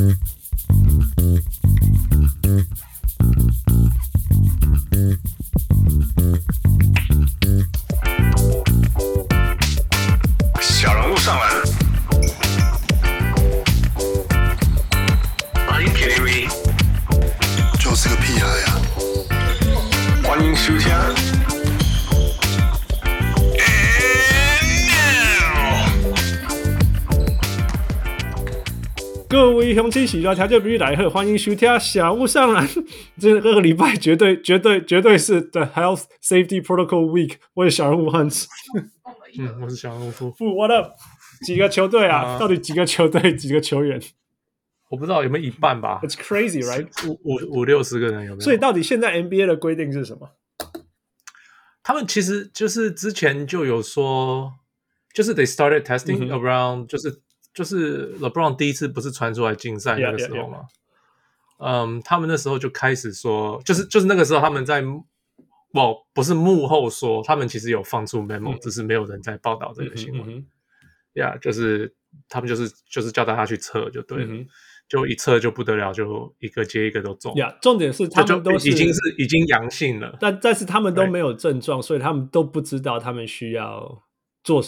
Mm-hmm. 喜多条件必须来喝，欢迎收听小物上篮。这个礼拜绝对绝对绝对是 The Health Safety Protocol Week。我是小人物 Hans。嗯，我是小人物富。富 What up？几个球队啊？到底几个球队？几个球员？我不知道有没有一半吧？It's crazy, right？五五五六十个人有没有？所以到底现在 NBA 的规定是什么？他们其实就是之前就有说，就是 they started testing around，就是。就是 LeBron 第一次不是传出来竞赛那个时候吗？嗯，他们那时候就开始说，就是就是那个时候他们在，不不是幕后说，他们其实有放出 memo，、嗯、只是没有人在报道这个新闻。呀、嗯，yeah, 就是他们就是就是叫大家去测就对了，嗯、就一测就不得了，就一个接一个都中。呀，重点是他们都是已经是已经阳性了，但但是他们都没有症状，所以他们都不知道他们需要做。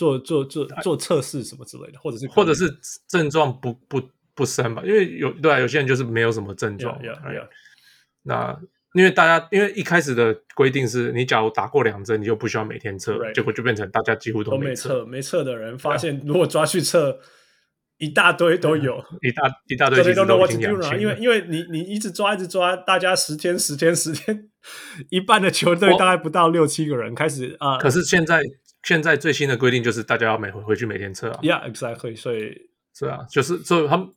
做做做做测试什么之类的，或者是或者是症状不不不深吧，因为有对啊，有些人就是没有什么症状。Yeah, yeah, yeah. 那因为大家因为一开始的规定是你假如打过两针，你就不需要每天测，Right. 结果就变成大家几乎都没测。没测的人发现，如果抓去测，一大堆都有，一大一大堆其实都已经阳性。因为因为你你一直抓一直抓，大家十天十天十天，一半的球队大概不到六七个人开始啊。可是现在。现在最新的规定就是大家要每回回去每天测啊。Yeah, exactly. 所以是啊，就是所以他们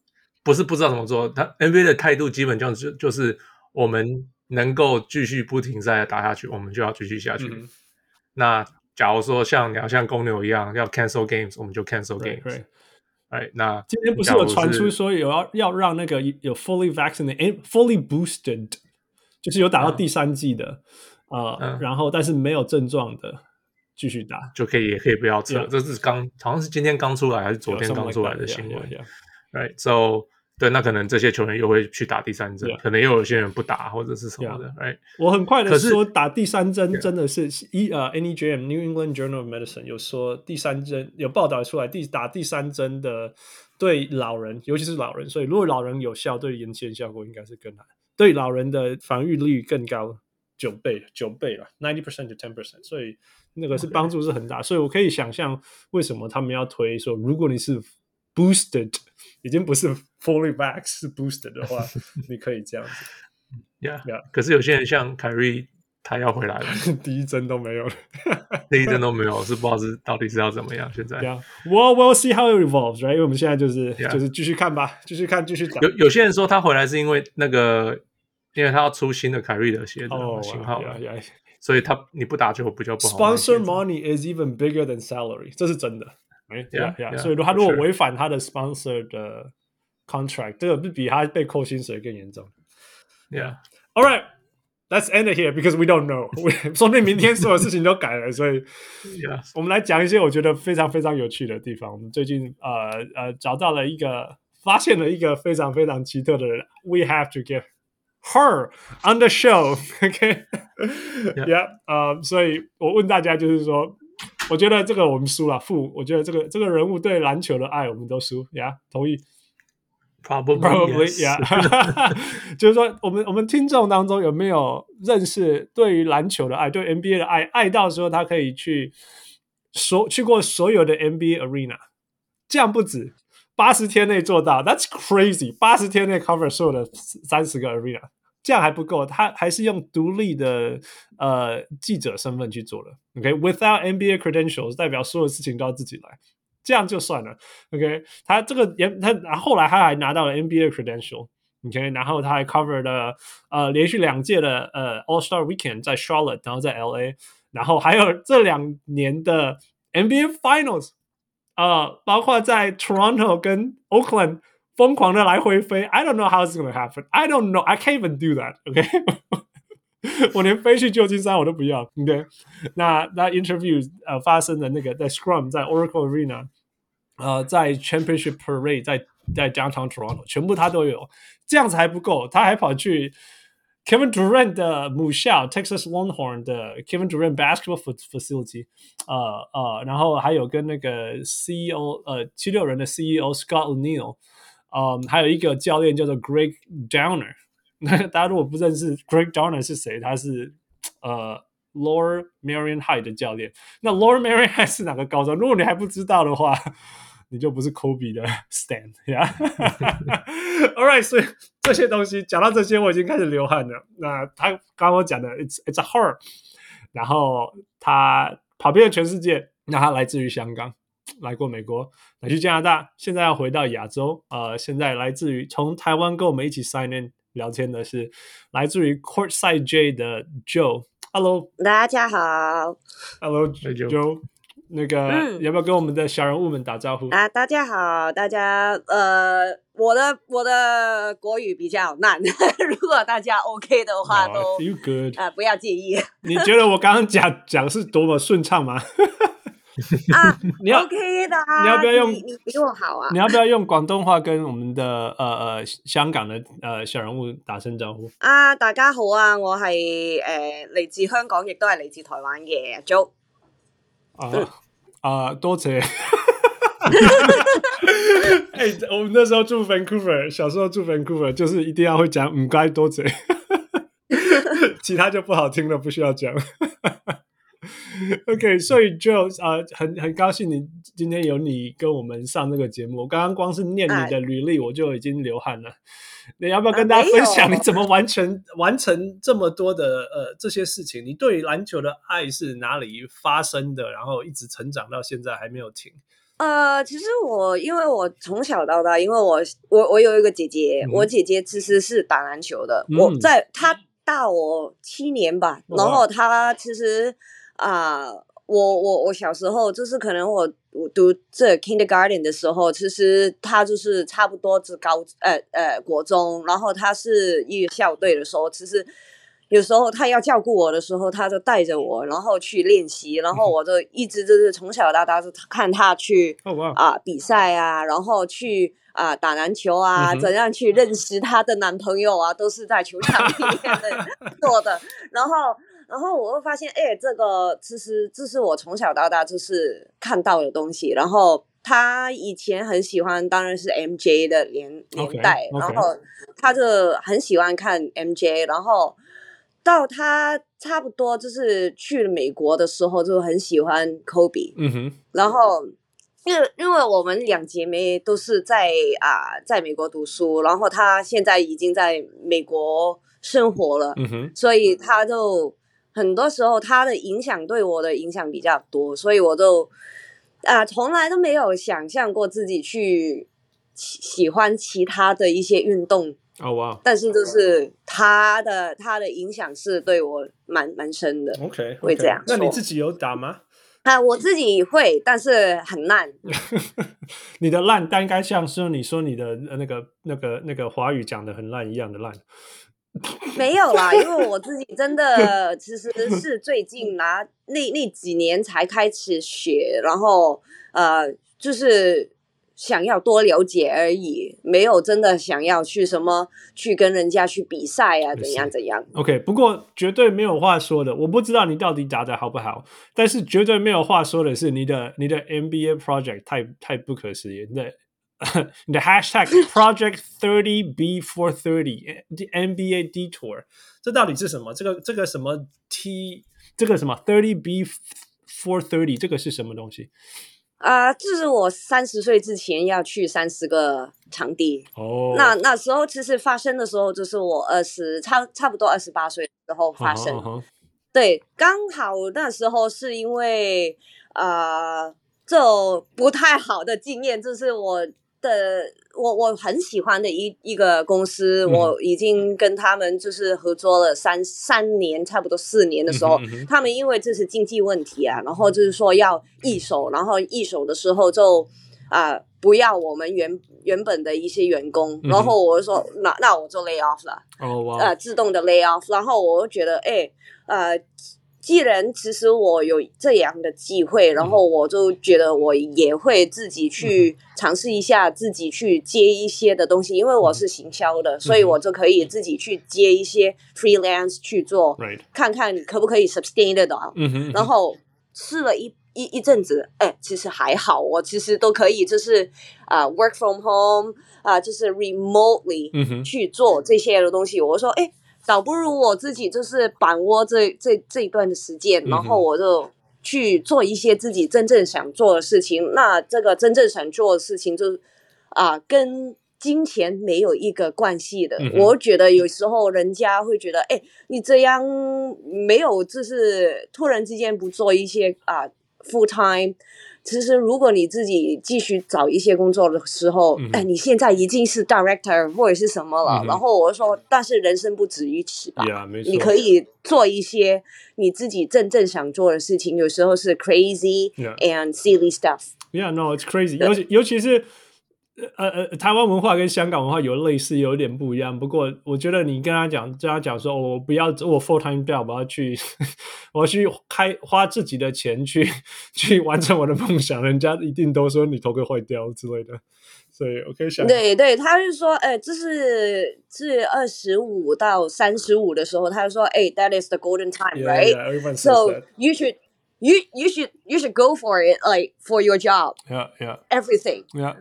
不是不知道怎么做，他 NBA 的态度基本上就就是我们能够继续不停赛打下去，我们就要继续下去。嗯、那假如说像你要像公牛一样要 cancel games，我们就 cancel games。对，哎，那今天不是有传出说有要要让那个有 fully vaccinated、fully boosted，就是有打到第三剂的啊，然后但是没有症状的。继续打就可以，也可以不要测。Yeah. 这是刚好像是今天刚出来，还是昨天刚出来的新闻。Right，so 对，那可能这些球员又会去打第三针.可能又有些人不打或者是什么的。Right，我很快的说，打第三针真的是一呃，NEJM New England Journal of Medicine 有说第三针有报道出来，第打第三针的对老人，尤其是老人，所以如果老人有效，对延期的效果应该是更好，对老人的防御率更高。九倍，九倍了，ninety percent to ten percent，所以那个是帮助是很大.所以我可以想象为什么他们要推说，如果你是 boosted，已经不是 fully back 是 boosted 的话，你可以这样子，yeah yeah。可是有些人像凯瑞，他要回来了，第一针都没有了，第一针都没有，是不知道是到底是要怎么样。现在，yeah，well we'll see how it evolves，right？因为我们现在就是.就是继续看吧，继续看，继续讲。有有些人说他回来是因为那个。因为他要出新的凯瑞的鞋子型号，所以他你不打就比较不好。Sponsor money is even bigger than salary，这是真的。所以他如果违反他的 sponsor 的 contract，这个不比他被扣薪水更严重。Yeah，all right，let's end it here because we don't know。说不定明天所有事情都改了，所以我们来讲一些我觉得非常非常有趣的地方。我们最近呃呃找到了一个，发现了一个非常非常奇特的人。We have to get Her on the show，OK，yeah，呃，所以我问大家，就是说，我觉得这个我们输了，负，我觉得这个这个人物对篮球的爱，我们都输，呀、yeah?，同意？Probably，yeah，就是说，我们我们听众当中有没有认识对于篮球的爱，对 NBA 的爱，爱到说他可以去所去过所有的 NBA arena，这样不止。八十天内做到，That's crazy！八十天内 cover 所有的三十个 arena，这样还不够，他还是用独立的呃记者身份去做的。OK，without、NBA credentials，代表所有事情都要自己来，这样就算了。OK，他这个也他后来他还拿到了 NBA credential。OK，然后他还 cover 了呃连续两届的呃 All Star Weekend 在 Charlotte，然后在 LA，然后还有这两年的 NBA Finals。啊包括在 Toronto 跟 Oakland 疯狂的来回飞，I don't know how it's gonna happen. I don't know. I can't even do that. OK，我连飞去旧金山我都不要。OK，那那 interview 呃发生的那个在 Scrum 在 Oracle Arena、呃，在 Championship Parade 在在 Downtown Toronto，全部他都有。这样子还不够，他还跑去 Kevin Durant 的母校 Texas Longhorn 的 Kevin Durant Basketball Facility，呃呃，然后还有跟那个 CEO 呃七六人的 CEO Scott O'Neil，嗯、呃，还有一个教练叫做 Greg Downer。那大家如果不认识 Greg Downer 是谁，他是呃 Lower Merion High 的教练。那 Lower Merion High 是哪个高中？如果你还不知道的话。 你就不是 Kobe 的 stand 呀、yeah?，All right，所以这些东西讲到这些，我已经开始流汗了。那他刚刚我讲的，it's it's a heart，然后他跑遍了全世界。那他来自于香港，来过美国，来去加拿大，现在要回到亚洲。呃，现在来自于从台湾跟我们一起 sign in 聊天的是来自于 Courtside J 的 Joe。Hello，大家好。Hello，Joe。那个、嗯、要不要跟我们的小人物们打招呼啊？大家好，大家呃，我的我的国语比较烂，如果大家 OK 的话都 feel good 啊、呃，不要介意。你觉得我刚刚讲讲是多么顺畅吗？啊，你要 OK 的、啊，你要不要用？你，你比我好啊？你要不要用广东话跟我们的呃呃香港的呃小人物打声招呼？啊，大家好啊，我系诶嚟自香港，亦都系嚟自台湾嘅 Joe。啊。啊、呃，多谢！哎、欸，我们那时候住 Vancouver，小时候住 Vancouver，就是一定要会讲唔该多嘴，其他就不好听了，不需要讲。OK，所以就啊、呃，很很高兴你今天有你跟我们上这个节目。我刚刚光是念你的履历，我就已经流汗了。你要不要跟大家分享你怎么完成、啊、完成这么多的呃这些事情？你对于篮球的爱是哪里发生的？然后一直成长到现在还没有停。呃，其实我因为我从小到大，因为我我我有一个姐姐，嗯、我姐姐其实是打篮球的。嗯、我在她大我七年吧，然后她其实啊。呃我我我小时候就是可能我我读这 kindergarten 的时候，其实他就是差不多是高呃呃国中，然后他是一个校队的时候，其实有时候他要照顾我的时候，他就带着我，然后去练习，然后我就一直就是从小到大就看他去啊、oh, wow. 呃、比赛啊，然后去啊、呃、打篮球啊，mm -hmm. 怎样去认识他的男朋友啊，都是在球场里面的 做的，然后。然后我会发现，哎，这个其实这是我从小到大就是看到的东西。然后他以前很喜欢，当然是 MJ 的年年代。Okay, okay. 然后他就很喜欢看 MJ。然后到他差不多就是去了美国的时候，就很喜欢 Kobe。嗯哼。然后因为因为我们两姐妹都是在啊、呃、在美国读书，然后他现在已经在美国生活了。嗯哼。所以他就。很多时候，他的影响对我的影响比较多，所以我就啊，从来都没有想象过自己去喜喜欢其他的一些运动。哦哇！但是就是他的他的影响是对我蛮蛮深的。OK，会这样。那你自己有打吗？啊，我自己会，但是很烂。你的烂，但应该像是你说你的那个那个那个华语讲的很烂一样的烂。没有啦，因为我自己真的其实是最近拿那那几年才开始学，然后呃，就是想要多了解而已，没有真的想要去什么去跟人家去比赛啊，怎样怎样。OK，不过绝对没有话说的，我不知道你到底打得好不好，但是绝对没有话说的是你的你的 MBA project 太太不可思议，对。你的 hashtag project thirty B four thirty the NBA detour，这到底是什么？这个这个什么 T 这个什么 thirty B four thirty 这个是什么东西？啊、呃，这是我三十岁之前要去三十个场地。哦、oh.，那那时候其实发生的时候，就是我二十差差不多二十八岁的时候发生。Uh. 对，刚好那时候是因为呃，这不太好的经验，就是我。的我我很喜欢的一一个公司，我已经跟他们就是合作了三三年，差不多四年的时候，他们因为这是经济问题啊，然后就是说要易手，然后易手的时候就啊、呃、不要我们原原本的一些员工，然后我就说那那我就 lay off 了，哦哇，呃自动的 lay off，然后我就觉得哎呃。既然其实我有这样的机会，然后我就觉得我也会自己去尝试一下，自己去接一些的东西，因为我是行销的，所以我就可以自己去接一些 freelance 去做，看看看可不可以 sustain 得到。然后试了一一一阵子，哎，其实还好，我其实都可以，就是啊、uh, work from home 啊、uh,，就是 remotely 去做这些的东西。我说，哎。倒不如我自己就是把握这这这一段的时间，然后我就去做一些自己真正想做的事情。嗯、那这个真正想做的事情就，就啊，跟金钱没有一个关系的。嗯、我觉得有时候人家会觉得，哎，你这样没有，就是突然之间不做一些啊 full time。其实，如果你自己继续找一些工作的时候，哎、嗯，你现在已经是 director 或者是什么了。嗯、然后我说，但是人生不止于此吧。你可以做一些你自己真正想做的事情。有时候是 crazy and silly stuff。Yeah, no, it's crazy。尤其尤其是。呃呃，台湾文化跟香港文化有类似，有点不一样。不过，我觉得你跟他讲，跟他讲说，我不要我 full time job，我要去，我要去开花自己的钱去去完成我的梦想。人家一定都说你头盔坏掉之类的。所以，OK，想对对，他是说，哎，这是是二十五到三十五的时候，他就说，哎，that is the golden time，right？So you should you you should you should go for it, like for your job. Yeah, yeah. Everything. Yeah.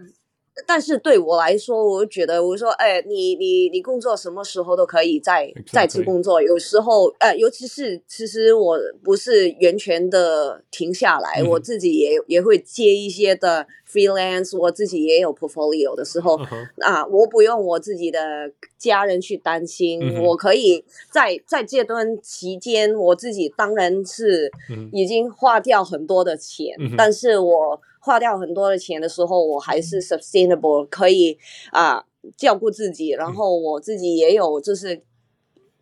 但是对我来说，我觉得我说，哎，你你你工作什么时候都可以再.再次工作。有时候，呃，尤其是其实我不是完全的停下来，嗯、我自己也也会接一些的 freelance，我自己也有 portfolio 的时候，uh. 啊，我不用我自己的家人去担心，嗯、我可以在在这段期间，我自己当然是已经花掉很多的钱，嗯、但是我。花掉很多的钱的时候，我还是 sustainable，可以啊、呃、照顾自己，然后我自己也有就是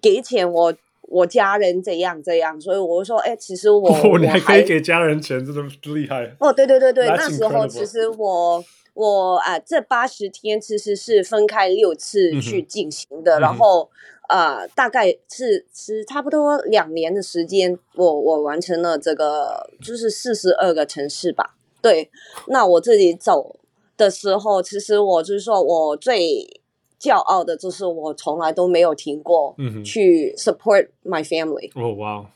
给钱我我家人怎样怎样，所以我就说，哎，其实我、哦、你还可以给家人钱，真的厉害。哦！对对对对，那时候其实我我啊、呃、这八十天其实是分开六次去进行的，嗯、然后啊、呃、大概是是差不多两年的时间，我我完成了这个就是四十二个城市吧。对，那我自己走的时候，其实我就是说我最骄傲的就是我从来都没有停过去 support my family。哦，哇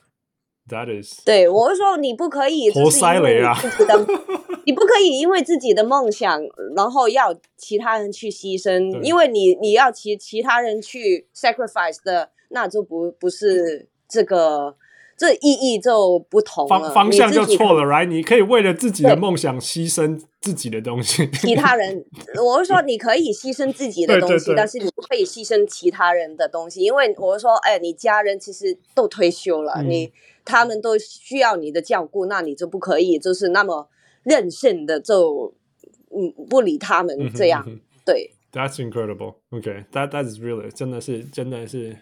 ，That is。对，我是说你不可以，活塞雷啊！你不可以因为自己的梦想，然后要其他人去牺牲，因为你你要其其他人去 sacrifice 的，那就不不是这个。这意义就不同了，方方向就错了，right？你可以为了自己的梦想牺牲自己的东西。其他人，我是说你可以牺牲自己的东西，但是你不可以牺牲其他人的东西，因为我是说，哎，你家人其实都退休了，嗯、你他们都需要你的照顾，那你就不可以就是那么任性的就嗯不理他们这样，嗯、哼哼对。That's incredible. Okay, that that is really 真的是真的是。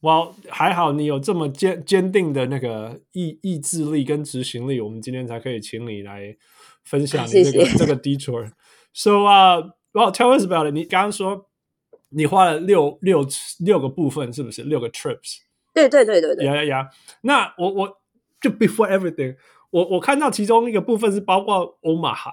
哇，well, 还好你有这么坚坚定的那个意意志力跟执行力，我们今天才可以请你来分享 你这个这个 detour。So 啊、uh,，Well tell us about it。你刚刚说你花了六六六个部分，是不是六个 trips？对对对对对。呀呀呀！那我我就 before everything，我我看到其中一个部分是包括 Omaha。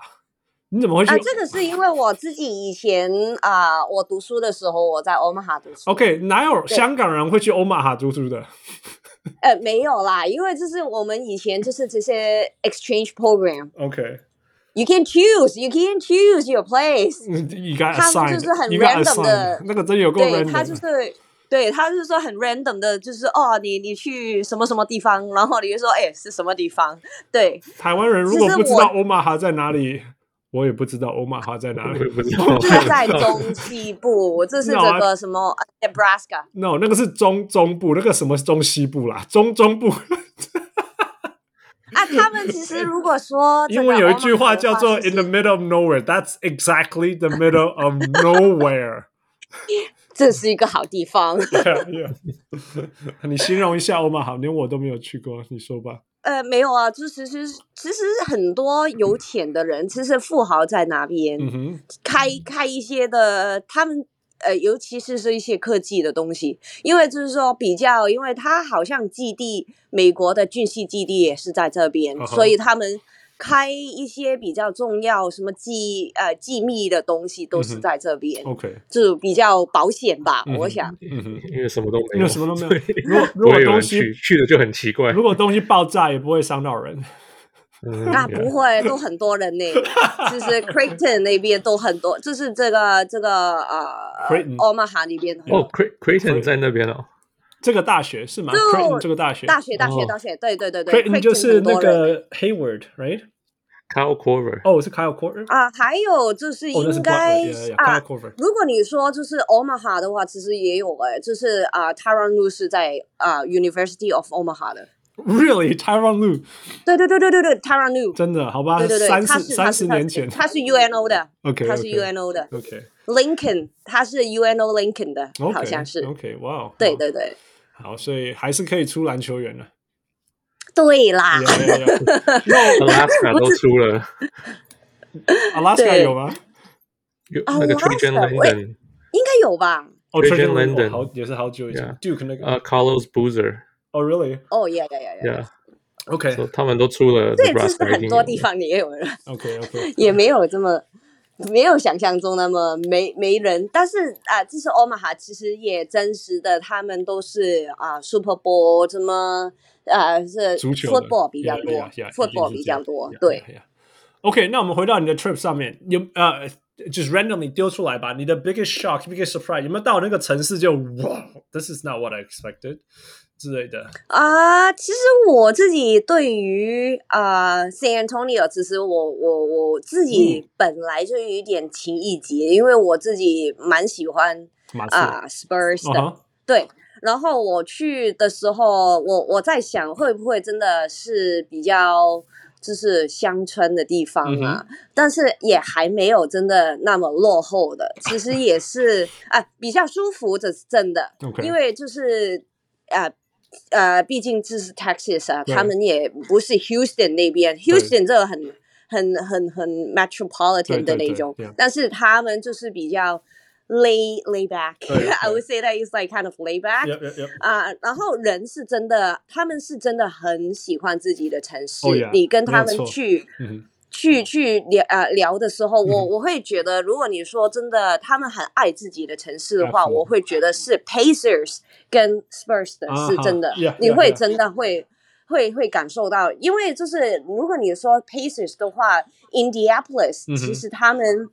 你怎么会去？啊，这个是因为我自己以前啊、呃，我读书的时候我在欧马哈读书。OK，哪有香港人会去欧马哈读书的？呃，没有啦，因为就是我们以前就是这些 exchange program。OK，you can choose，you can choose your place。他们就是很 random 的，那个真有够 random。他就是对，他就是说很 random 的，就是哦，你你去什么什么地方，然后你就说哎是什么地方？对，台湾人如果不知道欧马哈在哪里。我也不知道欧马哈在哪里，不知道。它在中西部，这是 这个什么 Nebraska。No，那个是中中部，那个什么中西部啦，中中部。啊，他们其实如果说，因为有一句话叫做 “in the middle of nowhere”，that's exactly the middle of nowhere。这是一个好地方。你形容一下欧马哈，连我都没有去过，你说吧。呃，没有啊，就其实其实很多有钱的人，其实富豪在那边、嗯、开开一些的，他们呃，尤其是是一些科技的东西，因为就是说比较，因为他好像基地，美国的军事基地也是在这边，uh. 所以他们。开一些比较重要、什么机呃机密的东西都是在这边，OK，就比较保险吧，我想，因为什么都没有，因为什么都没有。如果 如果东西去了就很奇怪，如果东西爆炸也不会伤到人，那不会，都很多人呢，就是 Creighton 那边都很多，就是这个这个呃，Omaha 那边哦，Creighton 在那边哦。这个大学是吗？Creighton 这个大学，大学，大学，大学，对对对对。Creighton 就是那个 Hayward，right？Kyle Korver。哦，是 Kyle Korver。啊，还有就是应该啊，如果你说就是 Omaha 的话，其实也有哎，就是啊，Tyronn Lue 是在啊 University of Omaha 的。Really，Tyronn Lue？对对对对对对，Tyronn Lue。真的？好吧，对对对，三十三十年前，他是 UNO 的，OK，他是 UNO 的，OK。Lincoln，他是 UNO Lincoln 的，好像是，OK，哇，对对对。好，所以还是可以出篮球员了。对啦，Alaska 都出了，Alaska 有吗？有那个 Trajan Langdon，应该有吧？哦，Trajan Langdon 好也是好久以前，Duke 那个啊 Carlos Boozer，哦，Really？哦，yeah yeah yeah yeah OK，他们都出了，对，就是很多地方也有人。OK OK，也没有这么。没有想象中那么没没人，但是啊，这是 Omaha，其实也真实的，他们都是啊 Super Bowl 什么啊是 football 比较多，football 比较多，对。OK，那我们回到你的 trip 上面，有呃，就是 randomly 丢出来吧，你的 biggest shock，biggest surprise，有没有到那个城市就哇，this is not what I expected。之类的啊，uh, 其实我自己对于啊、uh, San Antonio，其实我我我自己本来就有一点情意结，嗯、因为我自己蛮喜欢啊、uh, Spurs 的，uh. 对。然后我去的时候，我我在想会不会真的是比较就是乡村的地方啊，嗯、但是也还没有真的那么落后的，其实也是啊比较舒服，这是真的.因为就是啊。呃，毕竟这是 Texas 啊，他们也不是 Houston 那边，Houston 这个很很很很 metropolitan 的那种，但是他们就是比较 lay lay back，I would say that is like kind of lay back，啊，然后人是真的，他们是真的很喜欢自己的城市，oh, 你跟他们去。去去聊啊聊的时候，我我会觉得，如果你说真的，他们很爱自己的城市的话，我会觉得是 Pacers 跟 Spurs 的是真的，你会真的会会会感受到，因为就是如果你说 Pacers 的话，Indianapolis 其实他们。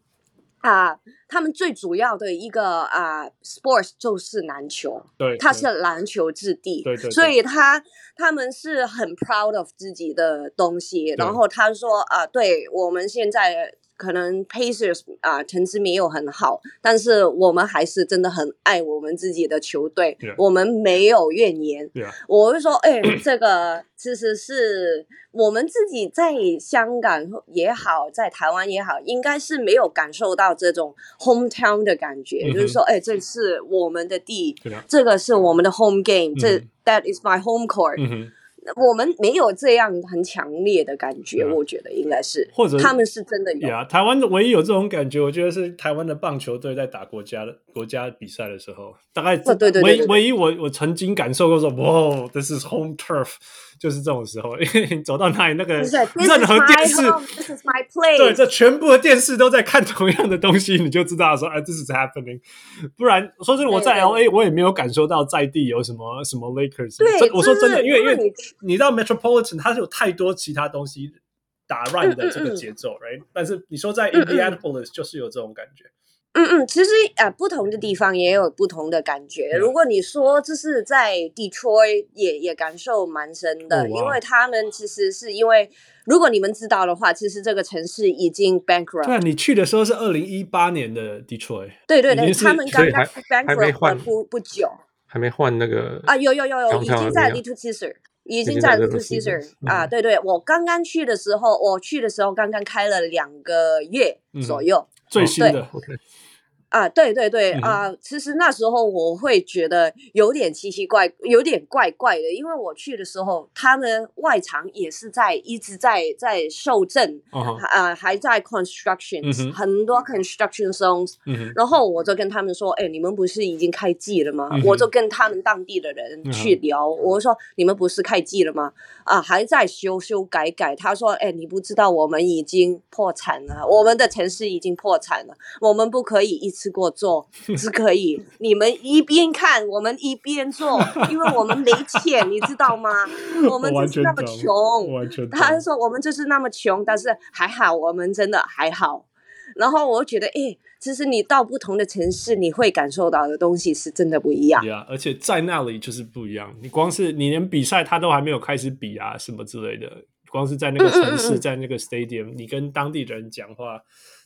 啊，他们最主要的一个啊，sports 就是篮球，对，它是篮球之地，对对，所以他他们是很 proud of 自己的东西，然后他说啊，对我们现在。可能 Pacers 啊，成绩没有很好，但是我们还是真的很爱我们自己的球队.我们没有怨言。我会说，哎，这个其实是我们自己在香港也好，在台湾也好，应该是没有感受到这种 hometown 的感觉，mm hmm. 就是说，哎，这是我们的地.这个是我们的 home hmm. 这 That is my home court。Mm hmm. 我们没有这样很强烈的感觉，我觉得应该是，或者他们是真的有。呀，台湾的唯一有这种感觉，我觉得是台湾的棒球队在打国家的国家比赛的时候，大概对对唯唯一我我曾经感受过说，哇，this is home turf。就是这种时候，因为你走到哪里，那个任何电视.对，这全部的电视都在看同样的东西，你就知道说，哎，this is happening。不然，说真的，我在 LA，我也没有感受到在地有什么什么 Lakers。对，我说真的，因为因为你知道 Metropolitan，它是有太多其他东西打乱的这个节奏，right？但是你说在 Indianapolis，就是有这种感觉。嗯嗯，其实啊、呃，不同的地方也有不同的感觉。嗯、如果你说这是在 Detroit，也也感受蛮深的，哦、因为他们其实是因为，如果你们知道的话，其实这个城市已经 bankrupt。对，你去的时候是二零一八年的 Detroit。对对对，他们刚刚 bankrupt 不不久，还没换那个啊，有有有有，已经在 Little Caesar，已经在 Little Caesar 啊，对对，我刚刚去的时候，我去的时候刚刚开了两个月左右，嗯、最新的。啊，对对对啊、呃，其实那时候我会觉得有点奇奇怪，有点怪怪的，因为我去的时候，他们外场也是在一直在在受震，啊、uh -huh. 呃，还在 constructions，、uh -huh. 很多 construction zones，、uh -huh. 然后我就跟他们说，哎，你们不是已经开季了吗？Uh. 我就跟他们当地的人去聊，uh. 我说你们不是开季了吗？啊，还在修修改改。他说，哎，你不知道我们已经破产了，我们的城市已经破产了，我们不可以一。吃过做是可以，你们一边看，我们一边做，因为我们没钱，你知道吗？我们就是那么穷。他说我们就是那么穷，但是还好，我们真的还好。然后我觉得，哎，其实你到不同的城市，你会感受到的东西是真的不一样。Yeah, 而且在那里就是不一样。你光是你连比赛他都还没有开始比啊，什么之类的，光是在那个城市，嗯嗯嗯在那个 stadium，你跟当地人讲话。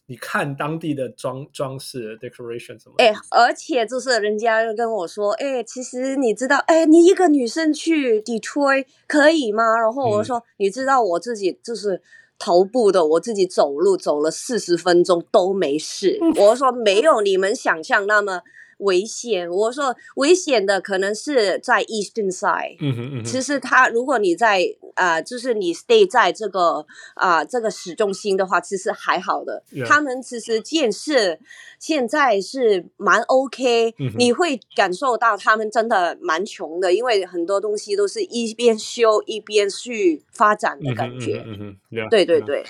你看当地的装装饰 decoration 什么？哎、欸，而且就是人家跟我说，哎、欸，其实你知道，哎、欸，你一个女生去 Detroit 可以吗？然后我就说、嗯，你知道我自己就是头部的，我自己走路走了四十分钟都没事。嗯、我说没有你们想象那么。危险，我说危险的可能是在 Eastern Side。嗯哼嗯哼。其实他，如果你在啊、呃，就是你 stay 在这个啊、呃、这个市中心的话，其实还好的。他们其实建设现在是蛮 OK，嗯。你会感受到他们真的蛮穷的，因为很多东西都是一边修一边去发展的感觉。嗯哼。Yeah. 对对对。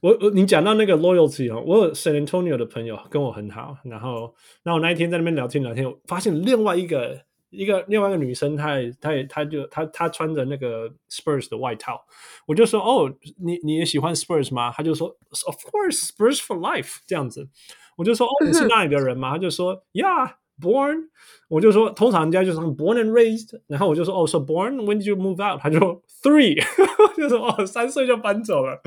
我我你讲到那个 loyalty 哦，我有 San Antonio 的朋友跟我很好，然后然后我那一天在那边聊天聊天，我发现另外一个一个另外一个女生，她也她也她就她她穿着那个 Spurs 的外套，我就说哦，你你也喜欢 Spurs 吗？她就说 Of course Spurs for life 这样子，我就说哦，你是 那里的人吗？她就说 Yeah born。我就说，通常人家就是 born and raised，然后我就说，哦，so born when did you move out？他就 three，就说哦，三岁就搬走了。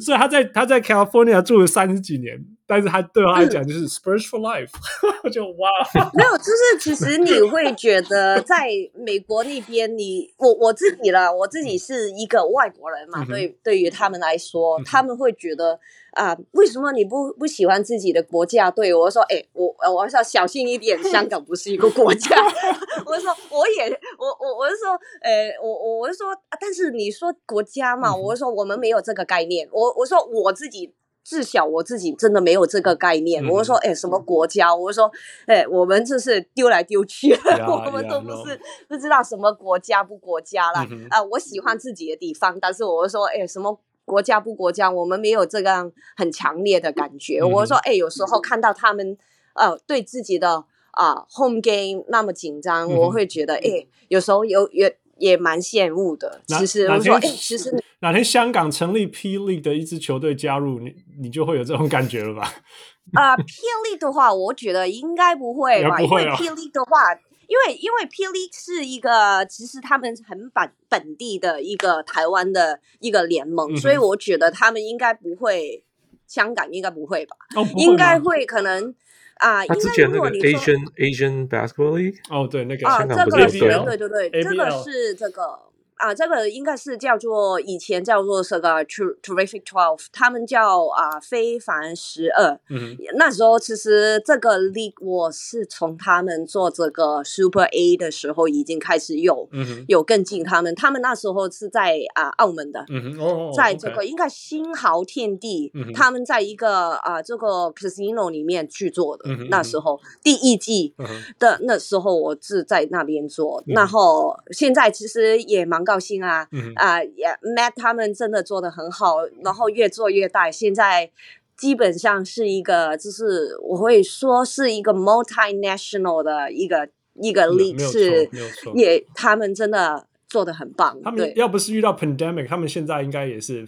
所以他在他在 California 住了三十几年，但是他对他来讲就是 Spurs for life，就哇，没有，就是其实你会觉得在美国那边你，你我我自己了，我自己是一个外国人嘛，对，对于他们来说，他们会觉得啊，为什么你不不喜欢自己的国家队？我说，哎，我我要小心一点。香港不是一个国家，我就说我也我我我就说，呃，我我我就说，但是你说国家嘛，我就说我们没有这个概念。我我说我自己自小我自己真的没有这个概念。我说，哎，什么国家？我说，哎，我们这是丢来丢去，yeah, 我们都不是.不知道什么国家不国家了。啊、呃，我喜欢自己的地方，但是我说，哎，什么国家不国家？我们没有这样很强烈的感觉。我说，哎，有时候看到他们呃对自己的。啊、uh,，home game 那么紧张，嗯，我会觉得，哎、欸，有时候有也也蛮羡慕的。其实我说，哎、欸，其实 哪天香港成立霹雳的一支球队加入你，你就会有这种感觉了吧？啊、uh,，霹雳的话，我觉得应该不会吧？不会哦、因为霹雳的话，因为因为霹雳是一个其实他们很本本地的一个台湾的一个联盟，嗯，所以我觉得他们应该不会，香港应该不会吧？哦，会应该会可能。啊，他之前那个 Asian Asian Basketball League，哦，对，那个啊，这个是对对对，这个是这个。啊，这个应该是叫做以前叫做这个 Terrific Twelve，他们叫啊非凡十二。嗯，那时候其实这个 league 我是从他们做这个 Super A 的时候已经开始有，嗯、有跟进他们。他们那时候是在啊澳门的，嗯哦，在这个应该新豪天地，嗯，他们在一个啊这个 casino 里面去做的。嗯、那时候第一季的那时候我是在那边做，嗯、然后现在其实也蛮。高兴啊！嗯、啊，也 Matt 他们真的做得很好，然后越做越大，现在基本上是一个，就是我会说是一个 multinational 的一个一个 league，是也他们真的做得很棒。他们要不是遇到 pandemic，他们现在应该也是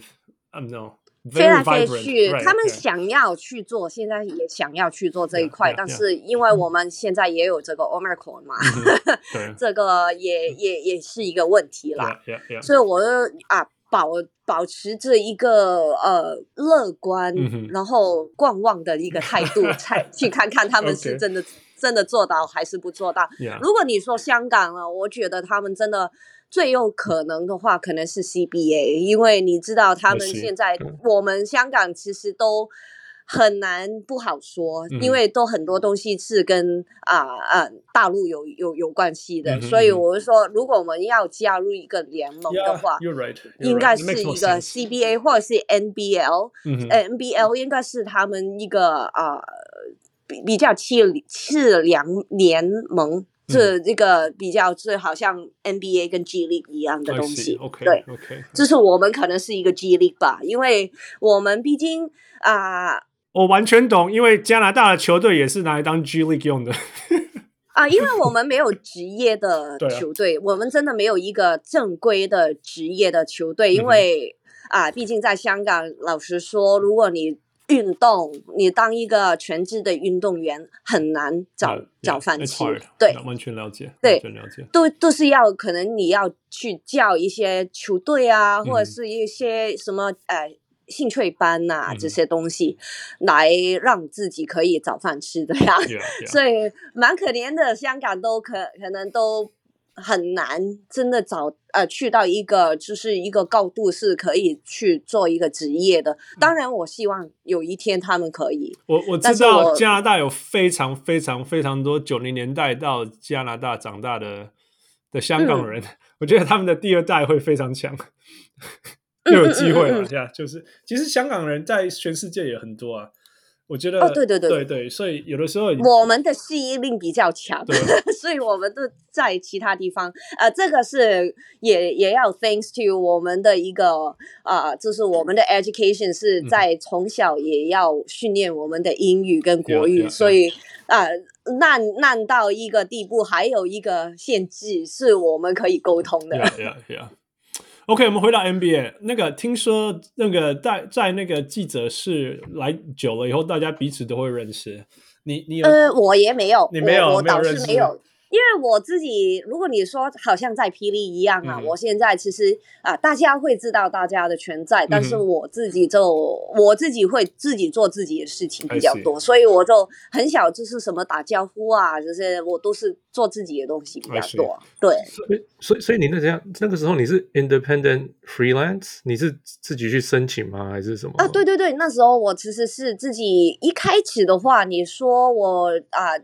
，I don't know。飞来飞去他们想要去做，现在也想要去做这一块但是因为我们现在也有这个 Omicron 嘛，mm -hmm. 这个也也也是一个问题啦。Yeah, yeah, yeah. 所以我啊保保持着一个呃乐观，mm -hmm. 然后观望的一个态度，才 去看看他们是真的.真的做到还是不做到。如果你说香港了，我觉得他们真的。最有可能的话，可能是 CBA，因为你知道他们现在，我们香港其实都很难不好说，嗯、因为都很多东西是跟啊啊、呃呃、大陆有有有关系的，嗯、所以我是说，如果我们要加入一个联盟的话 yeah, you're right, you're right. 应该是一个 CBA 或者是 NBL，嗯呃 NBL 应该是他们一个啊、呃、比比较次次良联盟。是这个比较是好像 NBA 跟 G League 一样的东西对，OK，就是我们可能是一个 G League 吧，因为我们毕竟啊，呃、我完全懂，因为加拿大的球队也是拿来当 G League 用的啊，因为我 们没有职业的 球队，啊、我们真的没有一个正规的职业的球队，因为、嗯、啊，毕竟在香港，老实说，如果你运动，你当一个全职的运动员很难找找饭吃。对。完全了解，对，都都是要可能你要去教一些球队啊，嗯、或者是一些什么呃兴趣班呐、啊嗯、这些东西，来让自己可以找饭吃的呀.所以蛮可怜的，香港都可可能都。很难真的找呃去到一个就是一个高度是可以去做一个职业的。当然，我希望有一天他们可以。我我知道加拿大有非常非常非常多九零年代到加拿大长大的的香港人，嗯、我觉得他们的第二代会非常强，又有机会了。这样就是，其实香港人在全世界也很多啊。我觉得哦，对对对对对，所以有的时候我们的适应力比较强，对 所以我们都在其他地方。呃，这个是也也要 thanks to 我们的一个呃，就是我们的 education 是在从小也要训练我们的英语跟国语，嗯、所以啊，烂、呃、烂到一个地步，还有一个限制是我们可以沟通的。Yeah, yeah, yeah. OK，我们回到 NBA。那个听说那个在在那个记者室来久了以后，大家彼此都会认识。你你有？呃，我也没有，你没有，我，我倒是没有。因为我自己，如果你说好像在霹雳一样啊，嗯、我现在其实啊，大家会知道大家的存在，但是我自己就、嗯、我自己会自己做自己的事情比较多，所以我就很小就是什么打招呼啊这些，我都是做自己的东西比较多。对，所以所以所以你那这样那个时候你是 independent freelance，你是自己去申请吗？还是什么？啊，对对对，那时候我其实是自己一开始的话，你说我啊。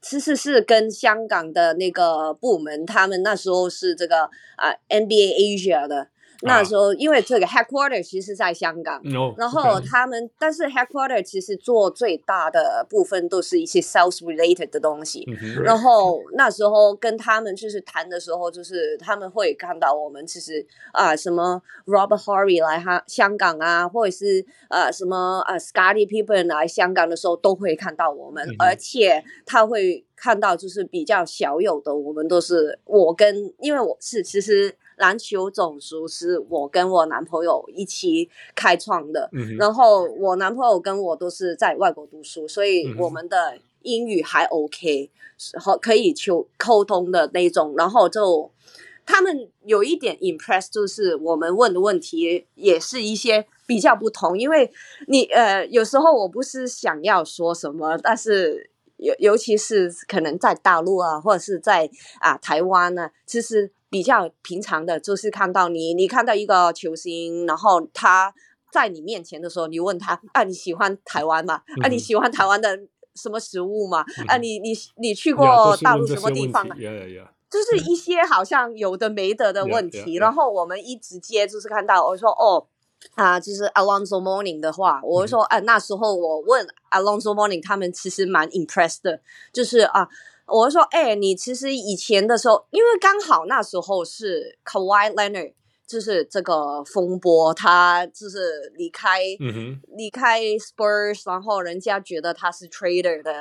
其实是跟香港的那个部门，他们那时候是这个啊 NBA Asia 的。那时候，因为这个 headquarter 其实在香港，no, 然后他们.但是 headquarter 其实做最大的部分都是一些 sales related 的东西。Mm -hmm. 然后那时候跟他们就是谈的时候，就是他们会看到我们其实啊什么 Robert Horry 来哈香港啊，或者是呃什么呃 Scottie Pippen 来香港的时候，都会看到我们，mm -hmm. 而且他会看到就是比较小有的，我们都是我跟，因为我是其实。篮球总数是我跟我男朋友一起开创的，嗯，然后我男朋友跟我都是在外国读书，所以我们的英语还 OK，和可以求沟通的那种。然后就他们有一点 impress，就是我们问的问题也是一些比较不同，因为你呃有时候我不是想要说什么，但是尤尤其是可能在大陆啊，或者是在啊台湾呢，其实。比较平常的，就是看到你，你看到一个球星，然后他在你面前的时候，你问他啊，你喜欢台湾吗？嗯、啊，你喜欢台湾的什么食物吗？嗯、啊，你你你去过大陆什么地方啊？就是一些好像有的没的的问题。然后我们一直接就是看到，我说哦啊，就是 Alonzo Mourning 的话，我说啊，那时候我问 Alonzo Mourning，他们其实蛮 impressed 的，就是啊。我就说，哎、欸，你其实以前的时候，因为刚好那时候是 Kawhi Leonard，就是这个风波，他就是离开，嗯、离开 Spurs，然后人家觉得他是 trader 的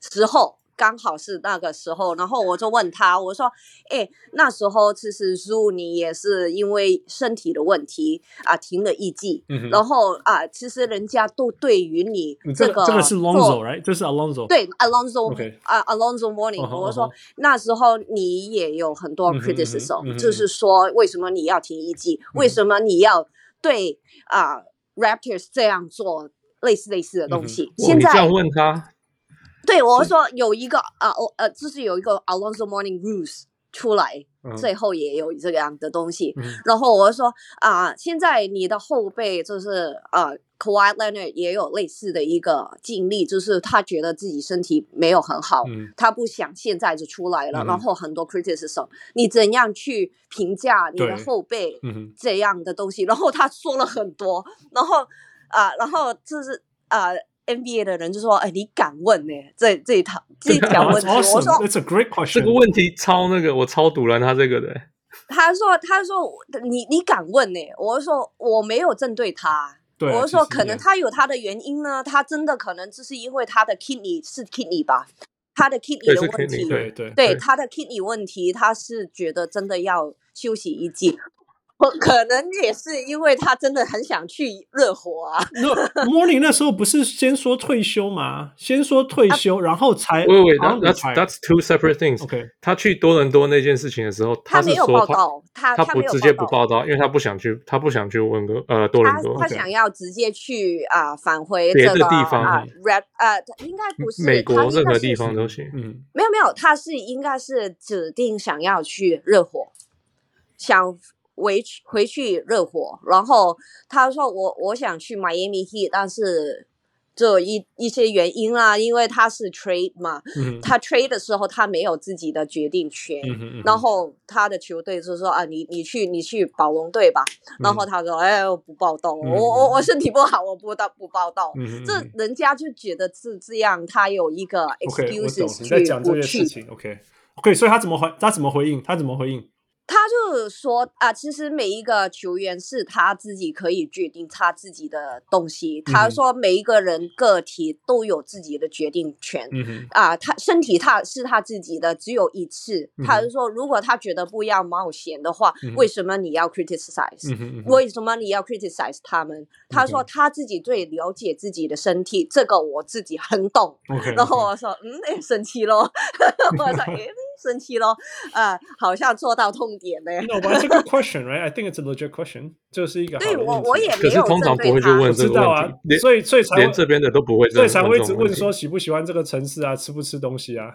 时候。嗯刚好是那个时候，然后我就问他，我说：“哎，那时候其实 Zoo 你也是因为身体的问题啊停了一季，嗯、然后啊，其实人家都对于你这个这个是 Alonzo，right？这是 Alonzo，对 Alonzo，okay. 啊 Alonzo Mourning，uh -huh, 我说、uh -huh. 那时候你也有很多 criticism，、嗯、就是说为什么你要停一季？嗯、为什么你要对啊 Raptors 这样做类似类似的东西？嗯、现在这样问他。”对，我说有一个啊，呃，就是有一个 Alonso Mourning Rules 出来，嗯，最后也有这样的东西。嗯、然后我说啊，现在你的后辈就是啊 Kawhi Leonard 也有类似的一个经历，就是他觉得自己身体没有很好，嗯、他不想现在就出来了，嗯、然后很多 criticism，你怎样去评价你的后辈这样的东西？然后他说了很多，然后啊、呃，然后就是啊、呃、NBA 的人就说：“哎，你敢问呢、欸？这这一套 这一条问题。”我说：“It's a great question。”这个问题超那个，我超赌烂他这个的、欸。他说：“他说你你敢问呢、欸？”我说：“我没有针对他。”对，我说可能他有他的原因呢，他真的可能就是因为他的 kidney 是 kidney 吧，他的 kidney 的问题，对对对他的 kidney 问题，他是觉得真的要休息一季。可能也是因为他真的很想去热火啊。那 Morning 那时候不是先说退休吗？先说退休，然后才。喂喂，That's that's two separate things。OK，他去多伦多那件事情的时候，他没有报道，他他不直接不报道，因为他不想去，他不想去温哥呃多伦多。他想要直接去啊返回别的地方啊，Red 呃，应该不是美国任何地方都行。嗯，没有没有，他是应该是指定想要去热火，想。回去回去热火，然后他说我我想去 Miami Heat，但是这一一些原因啊，因为他是 trade 嘛，嗯、他 trade 的时候他没有自己的决定权，嗯、然后他的球队就说啊，你你去你去保龙队吧，嗯、然后他说哎我不报道，嗯、我我我身体不好，我不到不报道，嗯、这人家就觉得是这样，他有一个 excuses、okay, 去不去，OK。OK，所以他怎么回他怎么回应？他怎么回应？他就说啊，其实每一个球员是他自己可以决定他自己的东西。嗯、他说每一个人个体都有自己的决定权。嗯啊，他身体他是他自己的，只有一次。嗯、他就说，如果他觉得不要冒险的话，嗯、为什么你要 criticize？、嗯、为什么你要 criticize 他们？嗯、他说他自己最了解自己的身体，这个我自己很懂。然后我说，嗯，哎，生气咯。我说，哎。生气咯，呃，好像做到痛点呢。No, but it's a good question, right? I think it's a legit question. 就是一个对我我也没有可是通常不会去问这个问题，所以所以才连这边的都不会，所以才会一直问说喜不喜欢这个城市啊，吃不吃东西啊？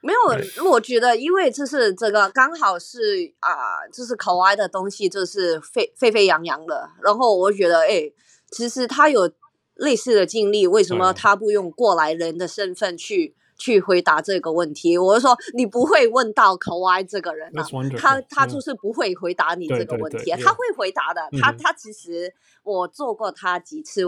没有，我觉得因为就是这个刚好是啊，就是 Kawhi 的东西就是沸沸沸扬扬的，然后我觉得哎，其实他有类似的经历，为什么他不用过来人的身份去？去回答这个问题，我就说你不会问到 Kawhi 这个人啊，他他就是不会回答你这个问题，他会回答的，他他其实我做过他几次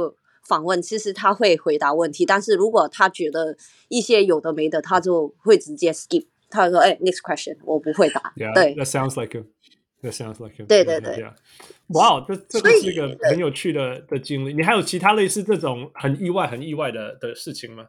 访问，其实他会回答问题，但是如果他觉得一些有的没的，他就会直接 skip，他说哎，next question，我不会答，对，That sounds like you，That sounds like you，对对对，哇，这这个是一个很有趣的的经历，你还有其他类似这种很意外很意外的的事情吗？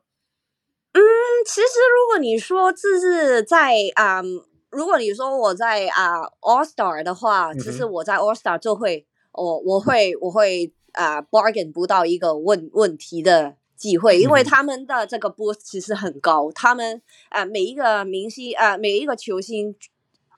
嗯，其实如果你说这是在啊、嗯，如果你说我在啊、uh, All Star 的话，其实我在 All Star 就会，我我会我会啊、uh, bargain 不到一个问问题的机会，因为他们的这个 boost 其实很高，他们啊、uh, 每一个明星啊、uh, 每一个球星。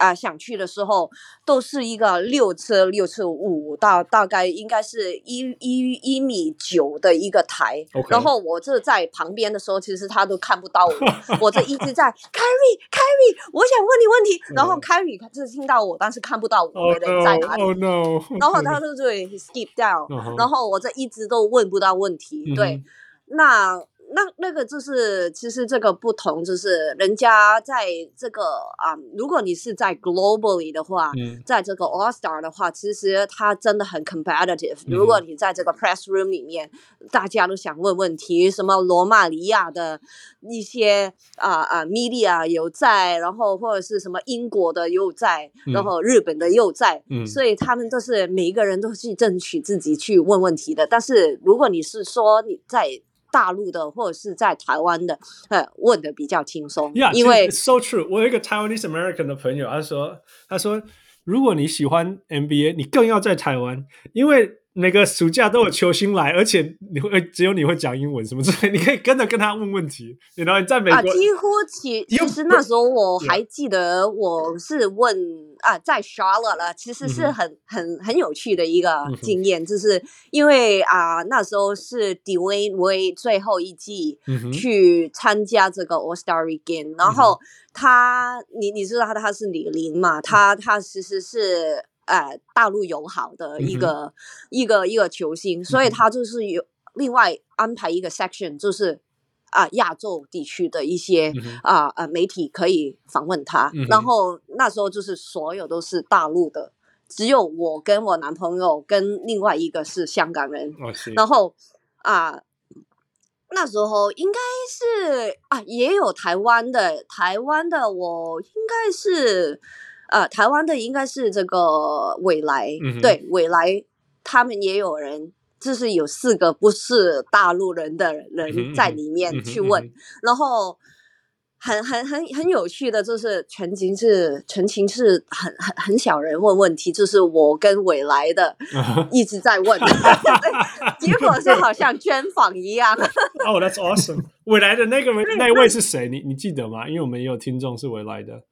啊、呃，想去的时候都是一个六车六车五，到大概应该是一一一米九的一个台。然后我这在旁边的时候，其实他都看不到我，我这一直在 Carrie Carrie，我想问你问题。然后 Kyrie 就是听到我，但是看不到我的人在哪里。Oh no! Oh. 然后他就对 skip down，、uh huh. 然后我这一直都问不到问题。Uh. 对，那。那那个就是，其实这个不同就是，人家在这个啊、嗯，如果你是在 globally 的话，嗯、在这个 All Star 的话，其实它真的很 competitive。如果你在这个 press room 里面，嗯、大家都想问问题，什么罗马尼亚的一些啊啊 media 有在，然后或者是什么英国的又在，嗯、然后日本的又在，嗯、所以他们都是每一个人都去争取自己去问问题的。但是如果你是说你在大陆的或者是在台湾的，呃，问的比较轻松，yeah, 因为 so true。我有一个 Taiwanese American 的朋友，他说，他说，如果你喜欢 NBA，你更要在台湾，因为。每个暑假都有球星来，而且你会只有你会讲英文什么之类，你可以跟着跟他问问题。然后你在美国，啊、几乎其其实那时候我还记得我是问啊，在 Charlotte 了，其实是很、mm hmm. 很很有趣的一个经验，mm hmm. 就是因为啊那时候是 Dwyane Wade 最后一季去参加这个 All Star mm hmm. 然后他你你知道他他是李林嘛？他他其实是。呃大陆友好的一个、嗯、一个一个球星，所以他就是有另外安排一个 section，就是啊、呃、亚洲地区的一些啊呃、嗯、媒体可以访问他，嗯、然后那时候就是所有都是大陆的，只有我跟我男朋友跟另外一个是香港人，哦、然后啊。呃那时候应该是啊，也有台湾的，台湾的我应该是，呃，台湾的应该是这个未来，嗯、对，未来他们也有人，就是有四个不是大陆人的人在里面去问，嗯嗯嗯、然后。很很很很有趣的，就是全情是全情是很很很小人问问题，就是我跟伟来的一直在问，结果是好像捐访一样。哦、oh,，That's awesome！未来的那个人那位是谁？你你记得吗？因为我们也有听众是伟来的。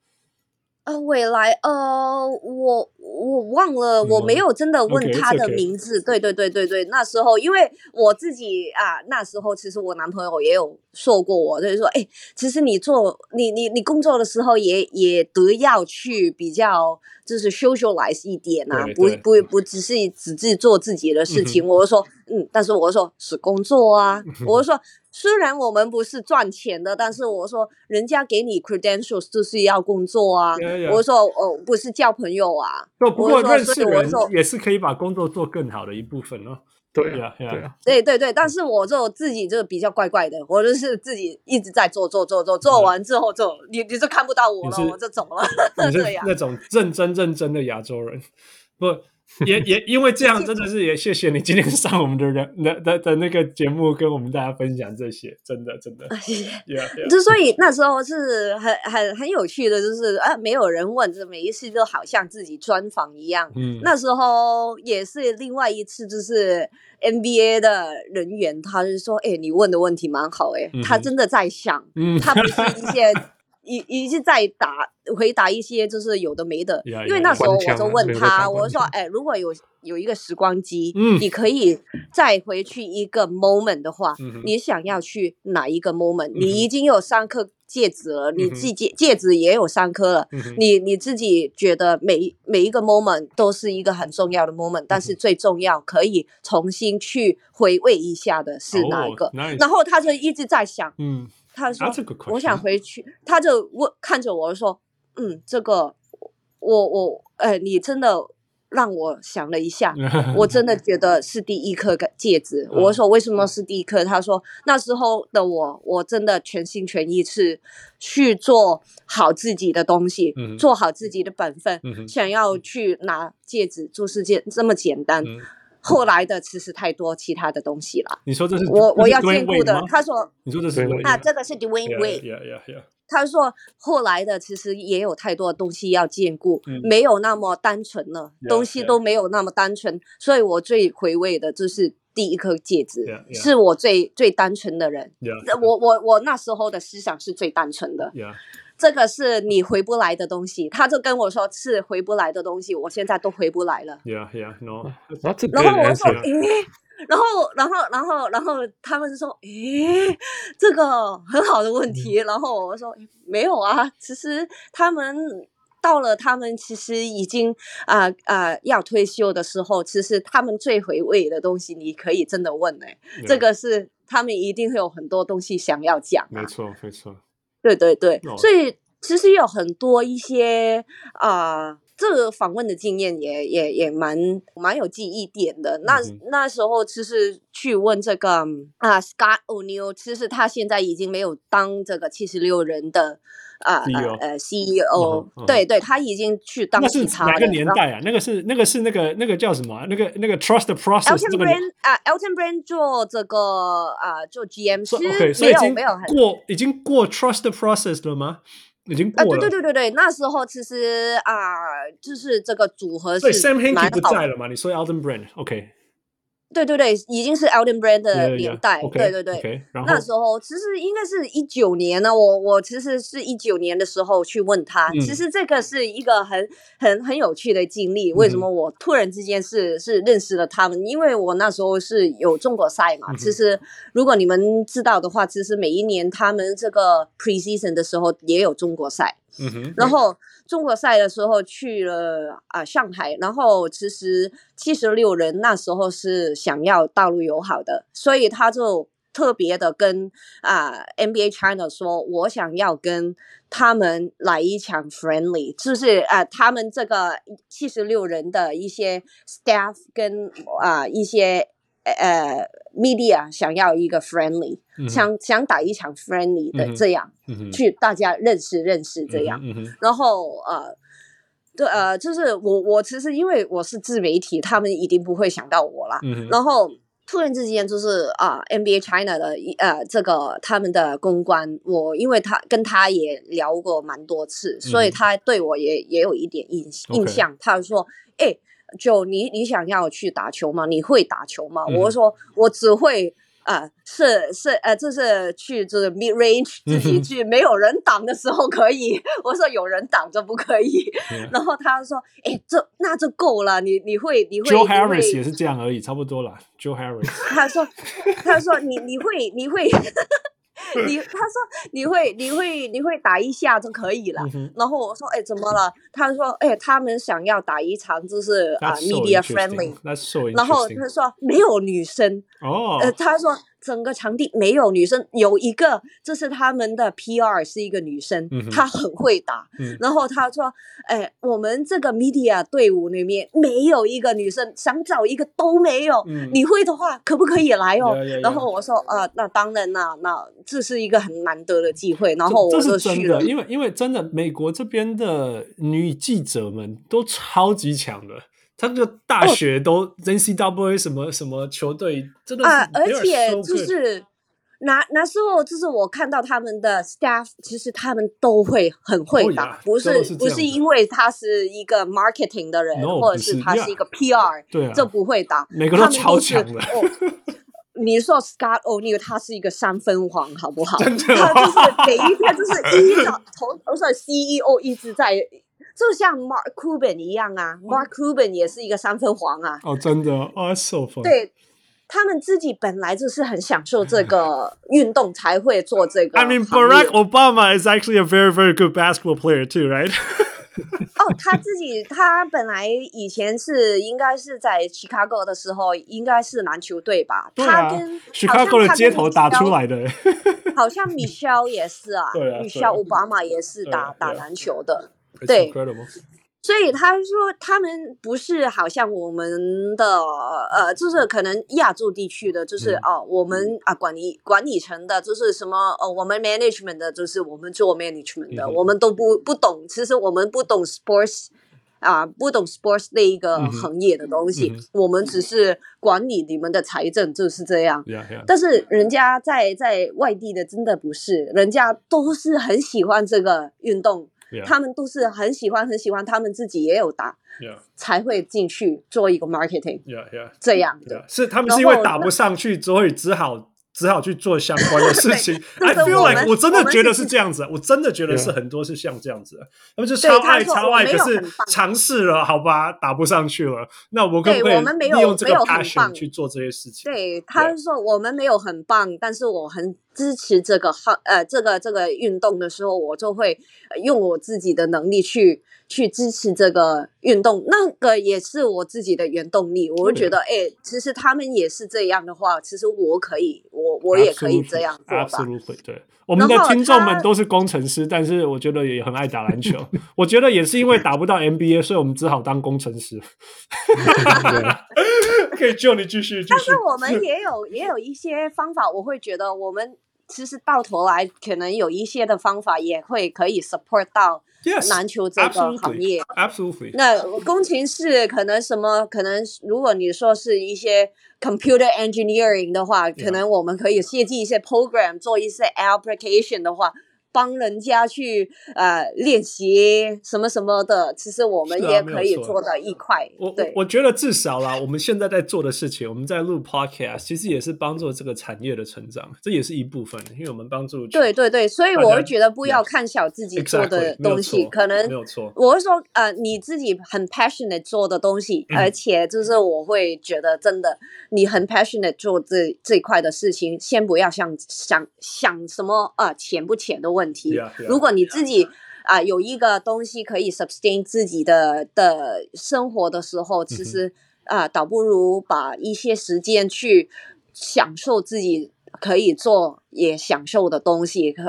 呃，未来，呃，我我忘了，我没有真的问他的名字。Okay, okay. 对对对对对，那时候因为我自己啊，那时候其实我男朋友也有说过我，就是说，哎，其实你做你你你工作的时候也也得要去比较。就是 socialize 一点啊，不不不只是只是做自己的事情。嗯、我就说，嗯，但是我就说是工作啊。嗯、我就说，虽然我们不是赚钱的，但是我说，人家给你 credentials 就是要工作啊。Yeah, yeah. 我说，哦，不是交朋友啊。不过认识人也是可以把工作做更好的一部分哦。对呀，对呀，对对对，但是我就自己就比较怪怪的，我就是自己一直在做做做做，做完之后就你你就看不到我了，我就走了。你是 那种认真认真的亚洲人，不 也也因为这样，真的是也谢谢你今天上我们的人的的的那个节目，跟我们大家分享这些，真的真的。谢谢。之所以那时候是很很很有趣的，就是啊，没有人问，这每一次都好像自己专访一样。嗯，那时候也是另外一次，就是 NBA 的人员，他就说：“哎，你问的问题蛮好，哎，他真的在想，嗯，他不是一些。” 一一直在答回答一些就是有的没的，yeah, 因为那时候我就问他，我说，哎，如果有有一个时光机，嗯，你可以再回去一个 moment 的话，嗯、你想要去哪一个 moment？、嗯、你已经有三颗戒指了，嗯、你自己戒戒指也有三颗了，嗯、你你自己觉得每每一个 moment 都是一个很重要的 moment，、嗯、但是最重要可以重新去回味一下的是哪一个？Oh, nice. 然后他就一直在想，嗯。他说：“我想回去。”他就问看着我说：“嗯，这个我我哎，你真的让我想了一下，我真的觉得是第一颗戒指。”我说：“为什么是第一颗？”他说：“那时候的我，我真的全心全意是去做好自己的东西，做好自己的本分，想要去拿戒指，就是这这么简单。”后来的其实太多其他的东西了。你说这是我我要兼顾的。他说，你说这是啊，这个是 Dwyane Wade。他说后来的其实也有太多的东西要兼顾，没有那么单纯了，东西都没有那么单纯。所以我最回味的就是第一颗戒指，是我最最单纯的人。我我我那时候的思想是最单纯的。这个是你回不来的东西，他就跟我说是回不来的东西，我现在都回不来了。Yeah, yeah, no. 然后我说，诶，然后，然后，然后，然后他们就说，诶，这个很好的问题。然后我说，没有啊，其实他们到了，他们其实已经啊啊、呃呃、要退休的时候，其实他们最回味的东西，你可以真的问诶，Yeah. 这个是他们一定会有很多东西想要讲、啊。没错，没错。对对对，oh. 所以其实有很多一些啊、呃，这个访问的经验也也也蛮蛮有记忆点的。那、mm hmm. 那时候其实去问这个啊、呃、，Scott O'Neil，其实他现在已经没有当这个七十六人的。啊呃呃，CEO，对对，他已经去当其他的。那是哪个年代啊？那个是那个是那个那个叫什么？那个那个 Trust the Process。Elton Brand 啊，Elton Brand 做这个啊，做 GM 其实没有没有过，已经过 Trust Process 了吗？已经过了。对对对对对，那时候其实啊，就是这个组合是。Sam Hinkie 不在了嘛？你说 Alton Brand，OK。对对对，已经是 Elden Brand 的年代，对对对。那时候其实应该是一九年呢，我我其实是一九年的时候去问他，嗯、其实这个是一个很很很有趣的经历。为什么我突然之间是是认识了他们？因为我那时候是有中国赛嘛。嗯、其实如果你们知道的话，其实每一年他们这个 preseason 的时候也有中国赛。嗯哼。然后中国赛的时候去了啊、呃、上海，然后其实七十六人那时候是想要大陆友好的，所以他就特别的跟啊、呃、NBA China 说，我想要跟他们来一场 friendly，就是啊、呃、他们这个七十六人的一些 staff 跟啊、呃、一些。呃，media 想要一个 friendly，、嗯、想想打一场 friendly 的这样，嗯、去大家认识认识这样，然后呃，对呃，就是我我其实因为我是自媒体，他们一定不会想到我啦。嗯、然后突然之间就是啊、呃、NBA China 的呃这个他们的公关，我因为他跟他也聊过蛮多次，嗯、所以他对我也也有一点印印象。他说，哎。就你，你想要去打球吗？你会打球吗？嗯、我说我只会，呃，是是，呃，就是去就是 mid range 自己去，没有人挡的时候可以。嗯、我说有人挡着不可以。嗯、然后他说，哎，这那就够了。你你会你会。Joe Harris 也是这样而已，差不多了。Joe Harris。他说，他说你你会你会。你会你他说你会你会你会打一下就可以了，嗯、然后我说哎怎么了？他说哎他们想要打一场就是啊、uh, media friendly，、so、然后他说没有女生哦，呃他说。整个场地没有女生，有一个，这是他们的 PR 是一个女生，嗯、她很会打。嗯、然后她说：“哎，我们这个 media 队伍里面没有一个女生，想找一个都没有。嗯、你会的话，可不可以来哦？” yeah, yeah, yeah. 然后我说：“啊、呃，那当然啦，那这是一个很难得的机会。”然后我就去了，因为因为真的，美国这边的女记者们都超级强的。他这个大学都 N C W 什么什么球队，真的啊，而且就是那那时候，就是我看到他们的 staff，其实他们都会很会打，不是不是因为他是一个 marketing 的人，或者是他是一个 PR，对，就不会打，每个都超强的。你说 Scott O'Neil 他是一个三分王，好不好？他就是每一天就是一早 从我说 CEO 一直在。就像 Mark Cuban 一样啊，Mark Cuban 也是一个三分王啊。哦，真的哦，so。对，他们自己本来就是很享受这个运动，才会做这个。I mean, Barack Obama is actually a very, very good basketball player too, right? 哦，他自己他本来以前是应该是在 Chicago 的时候，应该是篮球队吧？他跟 Chicago 的街头打出来的。好像 Michelle 也是啊，Michelle Obama 也是打打篮球的。对，所以他说他们不是好像我们的呃，就是可能亚洲地区的，就是、嗯、哦，我们啊管理管理层的，就是什么哦，我们 management 的，就是我们做 management 的，嗯、我们都不不懂，其实我们不懂 sports 啊，不懂 sports 那一个行业的东西，嗯嗯、我们只是管理你们的财政，就是这样。Yeah, yeah. 但是人家在在外地的真的不是，人家都是很喜欢这个运动。他们都是很喜欢很喜欢，他们自己也有打.才会进去做一个 marketing，Yeah, yeah. 这样的。是他们是因为打不上去，所以只好。只好去做相关的事情。I feel like 我真的觉得是这样子，我真的觉得是很多是像这样子。他们就超爱超爱，可是尝试了，好吧，打不上去了。那我可不可以利用这个 passion 去做这些事情？对，他说我们没有很棒，但是我很支持这个好呃这个这个运动的时候，我就会用我自己的能力去。去支持这个运动，那个也是我自己的原动力。我会觉得，哎其实他们也是这样的话，其实我可以，我我也可以这样做吧。Absolutely, 对，我们的听众们都是工程师，但是我觉得也很爱打篮球。我觉得也是因为打不到 NBA，所以我们只好当工程师。可以救你继续，继续。但是我们也有也有一些方法，我会觉得我们其实到头来可能有一些的方法也会可以 support 到。篮球这个行业，absolutely。那工程师可能什么？可能如果你说是一些 computer engineering 的话可能我们可以设计一些 program，做一些 application 的话。帮人家去呃练习什么什么的，其实我们也可以做到一块。我对我觉得至少啦，我们现在在做的事情，我们在录 podcast，其实也是帮助这个产业的成长，这也是一部分，因为我们帮助。对对对，所以我会觉得不要看小自己做的东西，可能没有错。我会说呃，你自己很 passionate 做的东西，嗯、而且就是我会觉得真的，你很 passionate 做这这一块的事情，先不要想想想什么啊、呃、钱不钱的问题。问题，yeah, yeah, 如果你自己啊、呃、有一个东西可以 sustain 自己的的生活的时候，其实啊、呃，倒不如把一些时间去享受自己可以做也享受的东西。可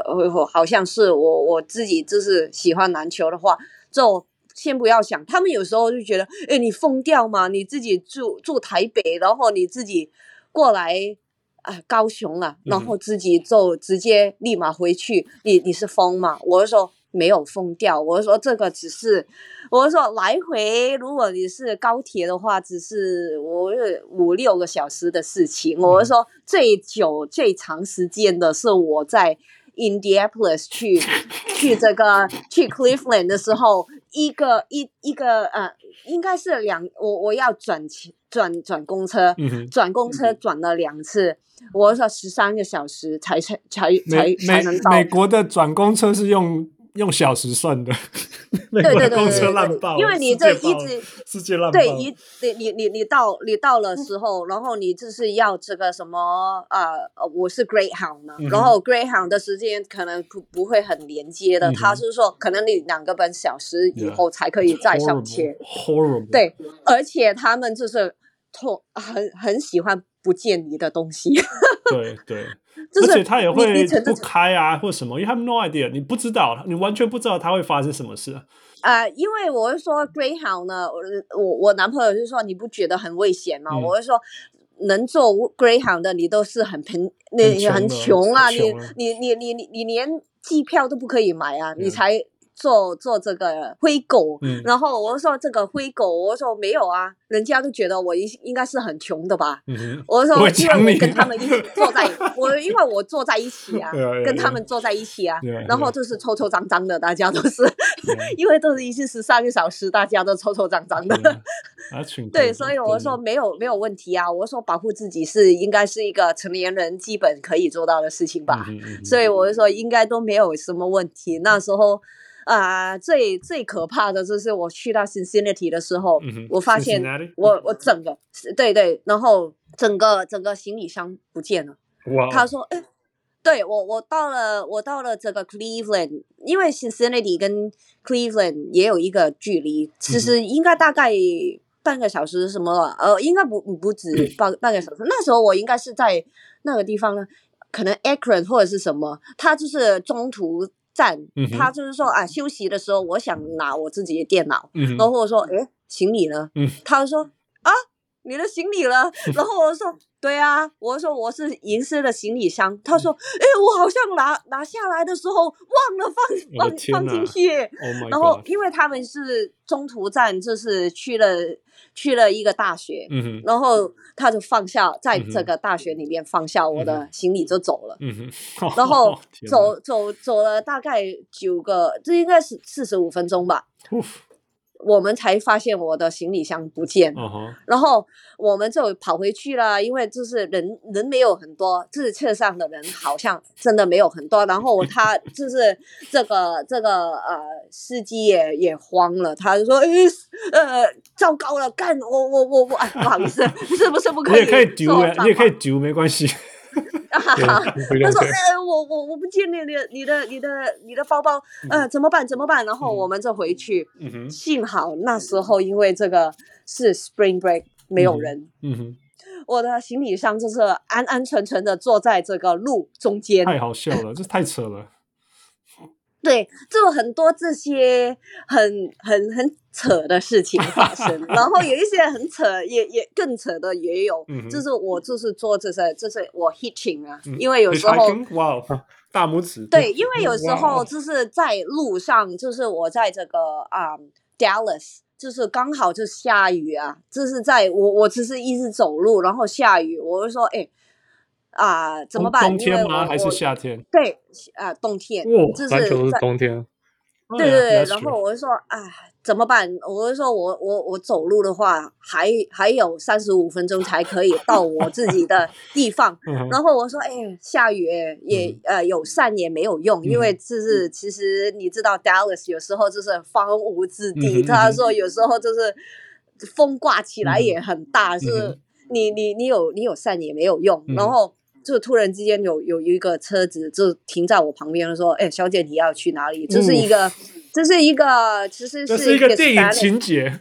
好像是我我自己就是喜欢篮球的话，就。先不要想，他们有时候就觉得，哎，你疯掉吗？你自己住住台北，然后你自己过来啊、呃，高雄啊，然后自己就直接立马回去，你你是疯吗？我就说没有疯掉，我就说这个只是，我就说来回，如果你是高铁的话，只是我五六个小时的事情。我就说最久最长时间的是我在 Indianapolis 去去这个去 Cleveland 的时候。一个一一个呃，应该是两我我要转转转公车，转公车转了两次，嗯、我说十三个小时才才才才才能到。美国的转公车是用。用小时算的，对对对对，因为你这一直世界烂爆，对，一你你你你到你到了时候，然后你就是要这个什么啊？呃，我是 Greyhound 嘛，然后 Greyhound 的时间可能不不会很连接的，他是说可能你两个半小时以后才可以再上车。Horrible，对，而且他们就是痛很很喜欢不见你的东西。对 对。而且他也会不开啊，或什么，因为他们 no idea，你不知道，你完全不知道他会发生什么事呃，因为我是说 Greyhound 呢，我我男朋友就说你不觉得很危险吗？嗯、我是说能做 Greyhound 的你都是很贫，你很穷啊，你你你你你你连机票都不可以买啊，嗯、你才。做做这个灰狗，嗯、然后我说这个灰狗，我说没有啊，人家都觉得我应应该是很穷的吧？嗯、我说因为我跟他们一起坐在，我因为我坐在一起啊，跟他们坐在一起啊，然后就是臭臭脏脏的，大家都是，因为都是一次十三个小时，大家都臭臭脏脏的。对，所以我说没有没有问题啊，我说保护自己是应该是一个成年人基本可以做到的事情吧，所以我就说应该都没有什么问题。那时候。啊、呃，最最可怕的就是我去到 Cincinnati 的时候，嗯、我发现我我整个对对，然后整个整个行李箱不见了。哇！他说：“哎，对我我到了我到了这个 Cleveland，因为 Cincinnati 跟 Cleveland 也有一个距离，其实应该大概半个小时什么呃，应该不不止半半个小时。那时候我应该是在那个地方呢，可能 Akron 或者是什么，他就是中途。”站，他就是说啊，休息的时候，我想拿我自己的电脑，嗯、然后我说，哎，行李呢？嗯、他说啊，你的行李了。然后我说，对啊，我说我是银色的行李箱。他说，哎，我好像拿拿下来的时候忘了放放放进去。Oh、然后因为他们是中途站，就是去了。去了一个大学，嗯、然后他就放下，在这个大学里面放下我的行李就走了，嗯、然后 走走走了大概九个，这应该是四十五分钟吧。我们才发现我的行李箱不见，uh huh. 然后我们就跑回去了，因为就是人人没有很多，就是车上的人好像真的没有很多。然后他就是这个这个呃司机也也慌了，他就说：“哎，呃，糟糕了，干我我我我，哎，不好意思，是不是不可以？”你也可以丢，你也可以丢，没关系。啊！他说：“哎，我我我不见你的你的你的你的包包，呃，怎么办？怎么办？”然后我们就回去。幸好那时候因为这个是 Spring Break，没有人。嗯哼。我的行李箱就是安安全全的坐在这个路中间。太好笑了，这太扯了。对，就很多这些很很很扯的事情发生，然后有一些很扯，也也更扯的也有。嗯、就是我就是做这些，就是我 hitching 啊，嗯、因为有时候哇，wow, 大拇指。对，因为有时候就是在路上，就是我在这个啊、um, Dallas，就是刚好就下雨啊，就是在我我只是一直走路，然后下雨，我就说哎。啊，怎么办？冬天吗？还是夏天？对，啊，冬天。哦，就是篮球是冬天。对对对，然后我就说，啊，怎么办？我就说我我我走路的话，还还有三十五分钟才可以到我自己的地方。然后我说，哎，下雨也呃有伞也没有用，因为就是其实你知道，Dallas 有时候就是荒芜之地。他说有时候就是风刮起来也很大，是你你你有你有伞也没有用，然后。就突然之间有有一个车子就停在我旁边，说：“哎，小姐，你要去哪里？”这是一个这是一个其实是一个电影情节，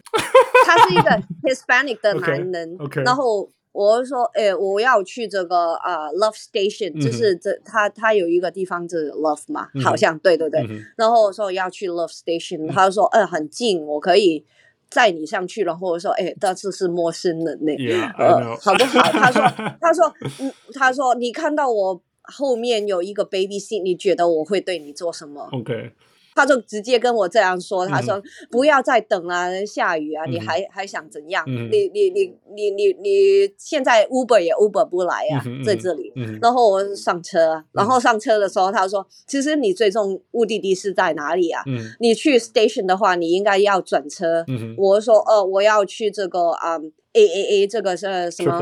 他是一个 Hispanic 的男人。OK，, okay. 然后我就说，哎，我要去这个啊、uh, Love Station，、嗯、就是这他他有一个地方是 Love 嘛，嗯、好像对对对。嗯、然后我说我要去 Love Station，、嗯、他就说，哎，很近，我可以载你上去。然后我说，哎，但是是陌生人呢，yeah, 呃，好不好？他说，他说，嗯，他说，你看到我后面有一个 baby seat，你觉得我会对你做什么？OK。他就直接跟我这样说：“他说不要再等了，下雨啊，你还还想怎样？你你你你你你现在 Uber 也 Uber 不来呀，在这里。然后我上车，然后上车的时候他说：其实你最终目的地是在哪里啊？你去 station 的话，你应该要转车。我说：哦，我要去这个啊 AAA 这个是什么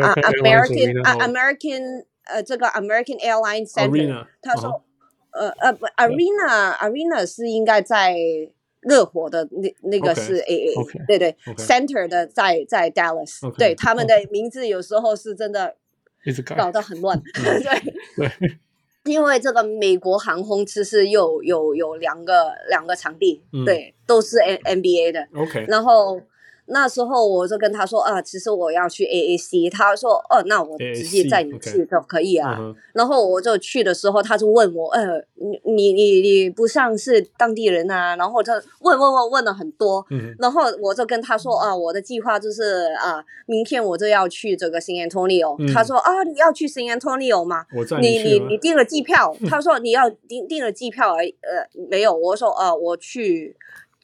啊 American 啊 American 呃这个 American Airlines Center。他说。”呃呃不，Arena Arena 是应该在热火的那那个是 AA，对对，Center 的在在 Dallas，对他们的名字有时候是真的搞得很乱，对对，因为这个美国航空其实有有有两个两个场地，对，都是 N NBA 的，OK，然后。那时候我就跟他说啊，其实我要去 AAC，他说哦，那我直接载你去就可以啊。Okay. 然后我就去的时候，他就问我，呃，你你你你不像是当地人啊？然后他问问问问了很多，嗯、然后我就跟他说啊，我的计划就是啊，明天我就要去这个 San Antonio。嗯、他说啊，你要去 San Antonio 吗？你你你订了机票？他说你要订订了机票而呃没有？我说啊，我去。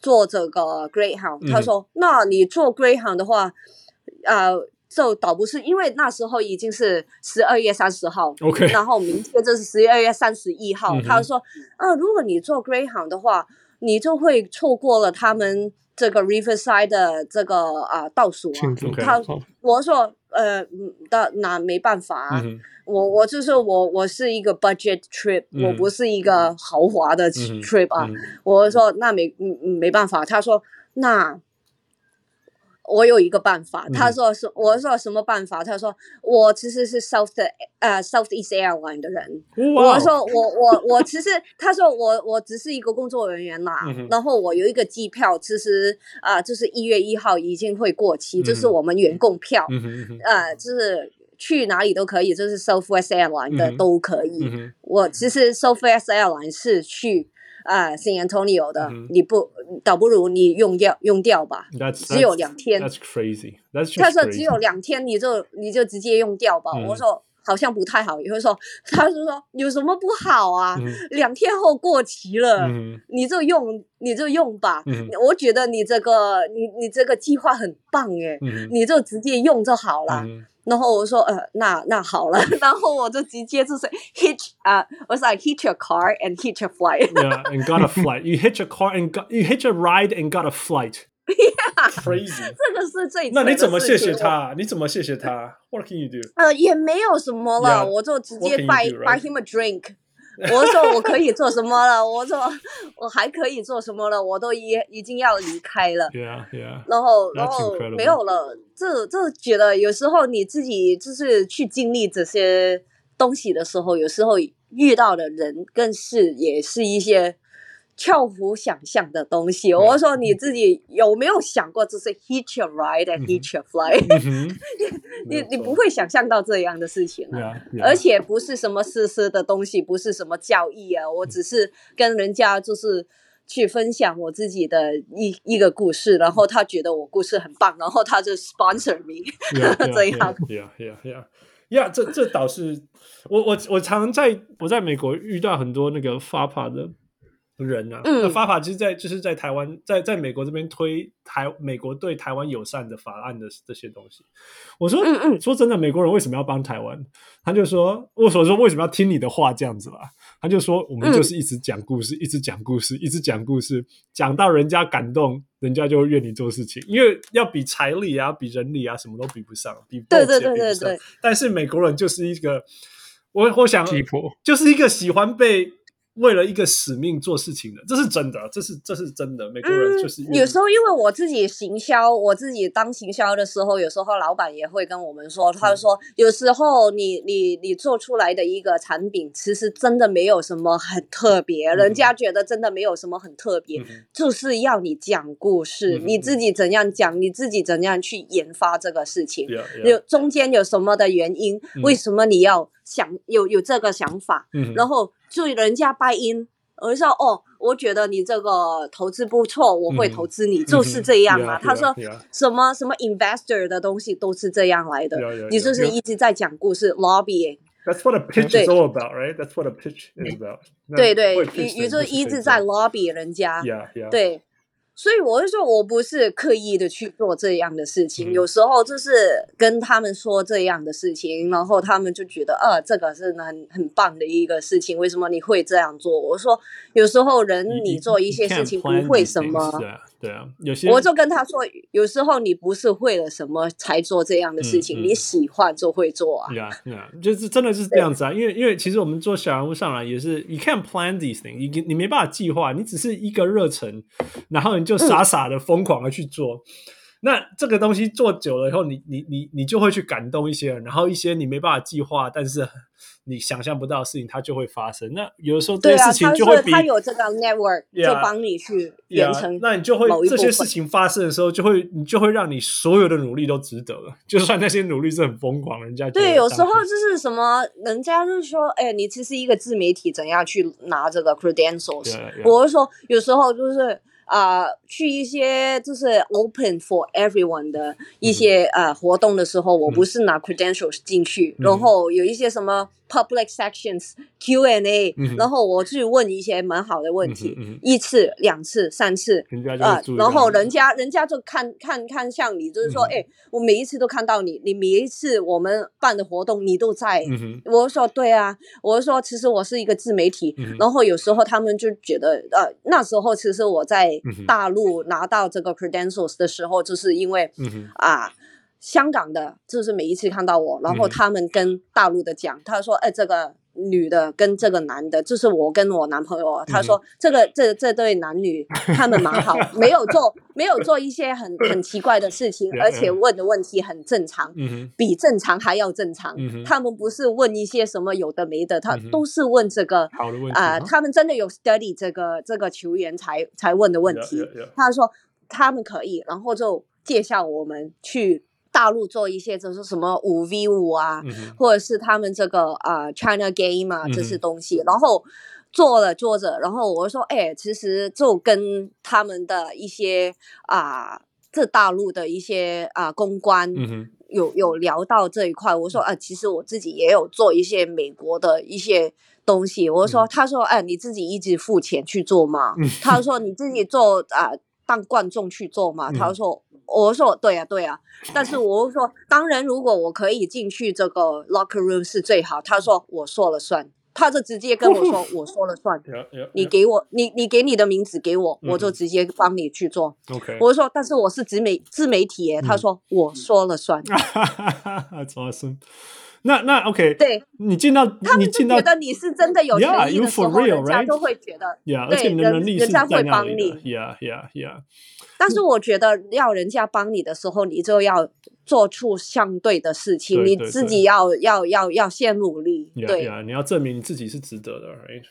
做这个 Greyhound，、嗯、他说：“那你做 Greyhound 的话，呃，就倒不是，因为那时候已经是十二月三十号，OK，然后明天就是十二月三十一号。嗯、他说：啊、呃，如果你做 Greyhound 的话，你就会错过了他们这个 Riverside 的这个啊、呃、倒数啊。他我说：呃，那那没办法啊。嗯”我我就是我，我是一个 budget trip，、嗯、我不是一个豪华的 trip 啊。嗯嗯、我说那没嗯没办法，他说那我有一个办法。嗯、他说是我说什么办法？他说我其实是 South 的呃 Southeast Airline 的人。我说我我我其实他说我我只是一个工作人员啦。嗯、然后我有一个机票，其实啊、呃、就是一月一号已经会过期，这、嗯、是我们员工票，嗯、呃就是。去哪里都可以，就是 Southwest Airline 的都可以。我其实 Southwest Airline 是去啊 San Antonio 的，你不倒不如你用掉用掉吧，只有两天。That's crazy. That's 他说只有两天，你就你就直接用掉吧。我说好像不太好，也会说他就说有什么不好啊？两天后过期了，你就用你就用吧。我觉得你这个你你这个计划很棒耶，你就直接用就好了。然后我说呃，那那好了，然后我就直接就是 hitch 啊、uh,，我说 I hitch a car and hitch a flight. Yeah, and got a flight. You hitch a car and got you hitch a ride and got a flight. Yeah, crazy. 这个是最那你怎么谢谢他？你怎么谢谢他？What can you do? 呃，也没有什么了，yeah, 我就直接 buy do, right? buy him a drink. 我说我可以做什么了？我说我还可以做什么了？我都已已经要离开了。Yeah, yeah. 然后然后没有了。这这觉得有时候你自己就是去经历这些东西的时候，有时候遇到的人更是也是一些。超乎想象的东西，我说你自己有没有想过，这是 hitch a ride and hitch a flight？你你不会想象到这样的事情啊，而且不是什么私私的东西，不是什么教义啊，我只是跟人家就是去分享我自己的一一个故事，然后他觉得我故事很棒，然后他就 sponsor me 这样。Yeah, yeah, yeah, yeah. 这这倒是我我我常在我在美国遇到很多那个 FAPA 的。人啊，嗯、那 FAPA 其实在就是在台湾，在在美国这边推台美国对台湾友善的法案的这些东西。我说，嗯嗯，说真的，美国人为什么要帮台湾？他就说，我所说为什么要听你的话这样子啦？他就说，我们就是一直讲故事，嗯、一直讲故事，一直讲故事，讲到人家感动，人家就会愿意做事情。因为要比财力啊，比人力啊，什么都比不上，比对对对对对。但是美国人就是一个，我我想，就是一个喜欢被。为了一个使命做事情的，这是真的，这是这是真的。美国人就是、嗯、有时候，因为我自己行销，我自己当行销的时候，有时候老板也会跟我们说，他说有时候你你你做出来的一个产品，其实真的没有什么很特别，嗯、人家觉得真的没有什么很特别，嗯、就是要你讲故事，嗯、你自己怎样讲，你自己怎样去研发这个事情，有、嗯、中间有什么的原因，嗯、为什么你要想有有这个想法，嗯、然后。就人家 buy in，我就说哦，我觉得你这个投资不错，我会投资你，嗯、就是这样啊。嗯、他说.什么什么 investor 的东西都是这样来的你就是一直在讲故事 lobbying。That's what a pitch is all about, right? That's what a pitch is about. 对对，你你就一直在 lobby 人家.对。所以我就说，我不是刻意的去做这样的事情，嗯、有时候就是跟他们说这样的事情，然后他们就觉得，呃，这个是很很棒的一个事情。为什么你会这样做？我说，有时候人你做一些事情不会什么。对啊，有些我就跟他说，有时候你不是为了什么才做这样的事情，嗯嗯、你喜欢就会做啊。对啊，对啊，就是真的是这样子啊。因为因为其实我们做小人物上来也是，you can't plan these things，你你没办法计划，你只是一个热忱，然后你就傻傻的疯狂的去做。嗯、那这个东西做久了以后，你你你你就会去感动一些人，然后一些你没办法计划，但是。你想象不到的事情，它就会发生。那有的时候这些事情就会比，他有这个 network 就帮你去完成。那你就会这些事情发生的时候，就会你就会让你所有的努力都值得了。就算那些努力是很疯狂，人家对，有时候就是什么，人家就是说，哎，你其实一个自媒体，怎样去拿这个 credentials？我是说，有时候就是。啊、呃，去一些就是 open for everyone 的一些呃、嗯、活动的时候，我不是拿 credentials 进去，嗯、然后有一些什么 public sections Q&A，、嗯、然后我去问一些蛮好的问题，一次、两次、三次，啊、呃，然后人家人家就看看看向你，就是说，哎、嗯，我每一次都看到你，你每一次我们办的活动你都在，嗯、我说对啊，我说其实我是一个自媒体，嗯、然后有时候他们就觉得，呃，那时候其实我在。大陆拿到这个 credentials 的时候，就是因为、啊，香港的，就是每一次看到我，然后他们跟大陆的讲，他说：“哎，这个。”女的跟这个男的，就是我跟我男朋友。他说这个这这对男女 他们蛮好，没有做没有做一些很很奇怪的事情，而且问的问题很正常，比正常还要正常。他们不是问一些什么有的没的，他都是问这个啊，他们真的有 study 这个这个球员才才问的问题。他说他们可以，然后就介绍我们去。大陆做一些就是什么五 v 五啊，嗯、或者是他们这个啊、呃、China Game 啊这些东西，嗯、然后做了做着，然后我说，哎，其实就跟他们的一些啊，这大陆的一些啊公关有、有聊到这一块，我说，啊，其实我自己也有做一些美国的一些东西，我说，嗯、他说，哎，你自己一直付钱去做吗？嗯、他说你自己做啊，当观众去做吗？嗯、他说。我说对呀，对呀，但是我说，当然，如果我可以进去这个 locker room 是最好。他说我说了算，他就直接跟我说我说了算。你给我，你你给你的名字给我，我就直接帮你去做。OK，我说，但是我是自媒自媒体耶。他说我说了算。That's awesome。那那 OK，对，你进到他们觉得你是真的有诚意的时候，人家就会觉得，对，而且你的能力是在那里的。人家会帮你，Yeah Yeah Yeah。但是我觉得要人家帮你的时候，你就要做出相对的事情，你自己要要要要先努力。对，你要证明你自己是值得的，right？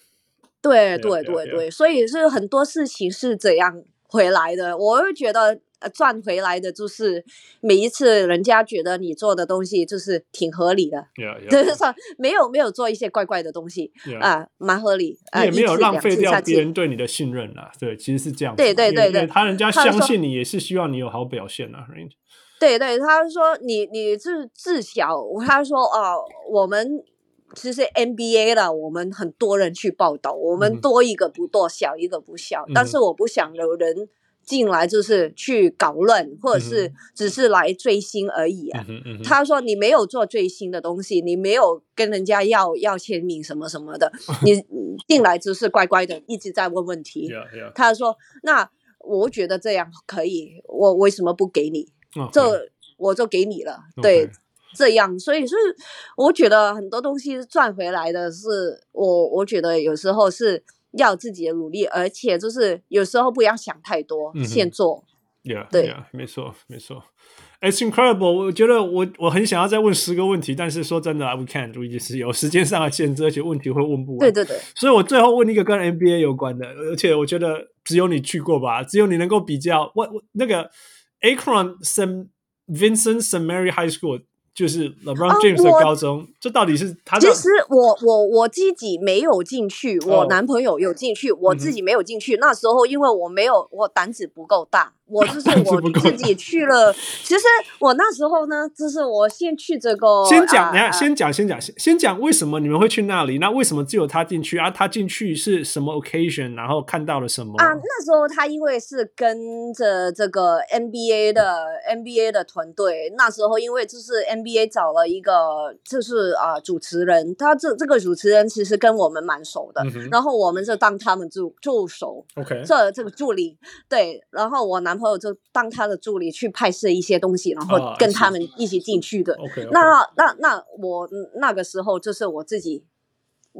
对对对对，所以是很多事情是怎样回来的。我会觉得。赚回来的就是每一次人家觉得你做的东西就是挺合理的，就是说没有没有做一些怪怪的东西啊，蛮合理，也没有浪费掉别人对你的信任啊。对，其实是这样。对对对对，他人家相信你也是希望你有好表现啊。对对，他说你你是自小，他说啊，我们其实 NBA 了，我们很多人去报道，我们多一个不多，小一个不小，但是我不想有人。进来就是去搞乱，或者是只是来追星而已啊。他说你没有做追星的东西，你没有跟人家要要签名什么什么的，你进来只是乖乖的一直在问问题。他说那我觉得这样可以，我为什么不给你？这.我就给你了。对。这样，所以是我觉得很多东西赚回来的是我，我觉得有时候是要自己的努力，而且就是有时候不要想太多，嗯、先做。Yeah, 对，yeah, 没错，没错。It's incredible！我觉得我我很想要再问十个问题，但是说真的，we can't，就是有时间上的限制，而且问题会问不完。对对对。所以我最后问一个跟 NBA 有关的，而且我觉得只有你去过吧，只有你能够比较。我我那个 Akron St. Vincent St. Mary High School。就是 LeBron James 的高中，啊、这到底是他？其实我我我自己没有进去，我男朋友有进去，哦、我自己没有进去。嗯、那时候因为我没有，我胆子不够大。我就是我自己去了，其实我那时候呢，就是我先去这个。先讲，等下先讲，先讲，先先讲为什么你们会去那里？那为什么只有他进去啊？他进去是什么 occasion？然后看到了什么？啊，那时候他因为是跟着这个 NBA 的 NBA 的团队，那时候因为就是 NBA 找了一个就是啊主持人，他这这个主持人其实跟我们蛮熟的，嗯、然后我们就当他们助助手，OK，这这个助理对，然后我男朋友就当他的助理去拍摄一些东西，然后跟他们一起进去的。OK，那那那我那个时候就是我自己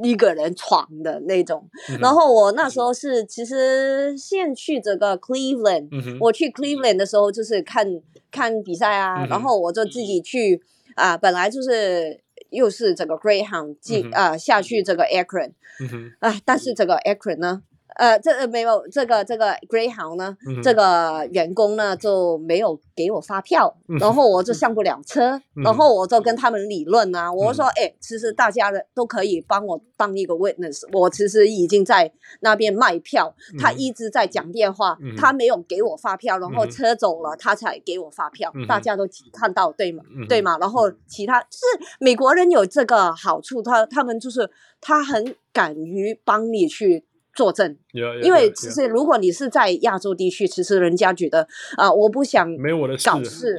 一个人闯的那种。嗯、然后我那时候是其实先去这个 Cleveland，、嗯、我去 Cleveland 的时候就是看看比赛啊，嗯、然后我就自己去啊、呃，本来就是又是这个 Greyhound 进啊、嗯呃、下去这个 Akron，啊、嗯哼。呃，但是这个 Akron 呢？呃，这呃没有这个这个 Greyhound 呢，嗯、这个员工呢就没有给我发票，嗯、然后我就上不了车，嗯、然后我就跟他们理论啊，嗯、哼我说，哎，其实大家的都可以帮我当一个 witness，我其实已经在那边卖票，他一直在讲电话，嗯、他没有给我发票，然后车走了，他才给我发票，嗯、大家都看到对吗？对吗？然后其他就是美国人有这个好处，他他们就是他很敢于帮你去。作证，yeah, yeah, 因为其实如果你是在亚洲地区其实人家觉得啊、呃，我不想没我的搞事，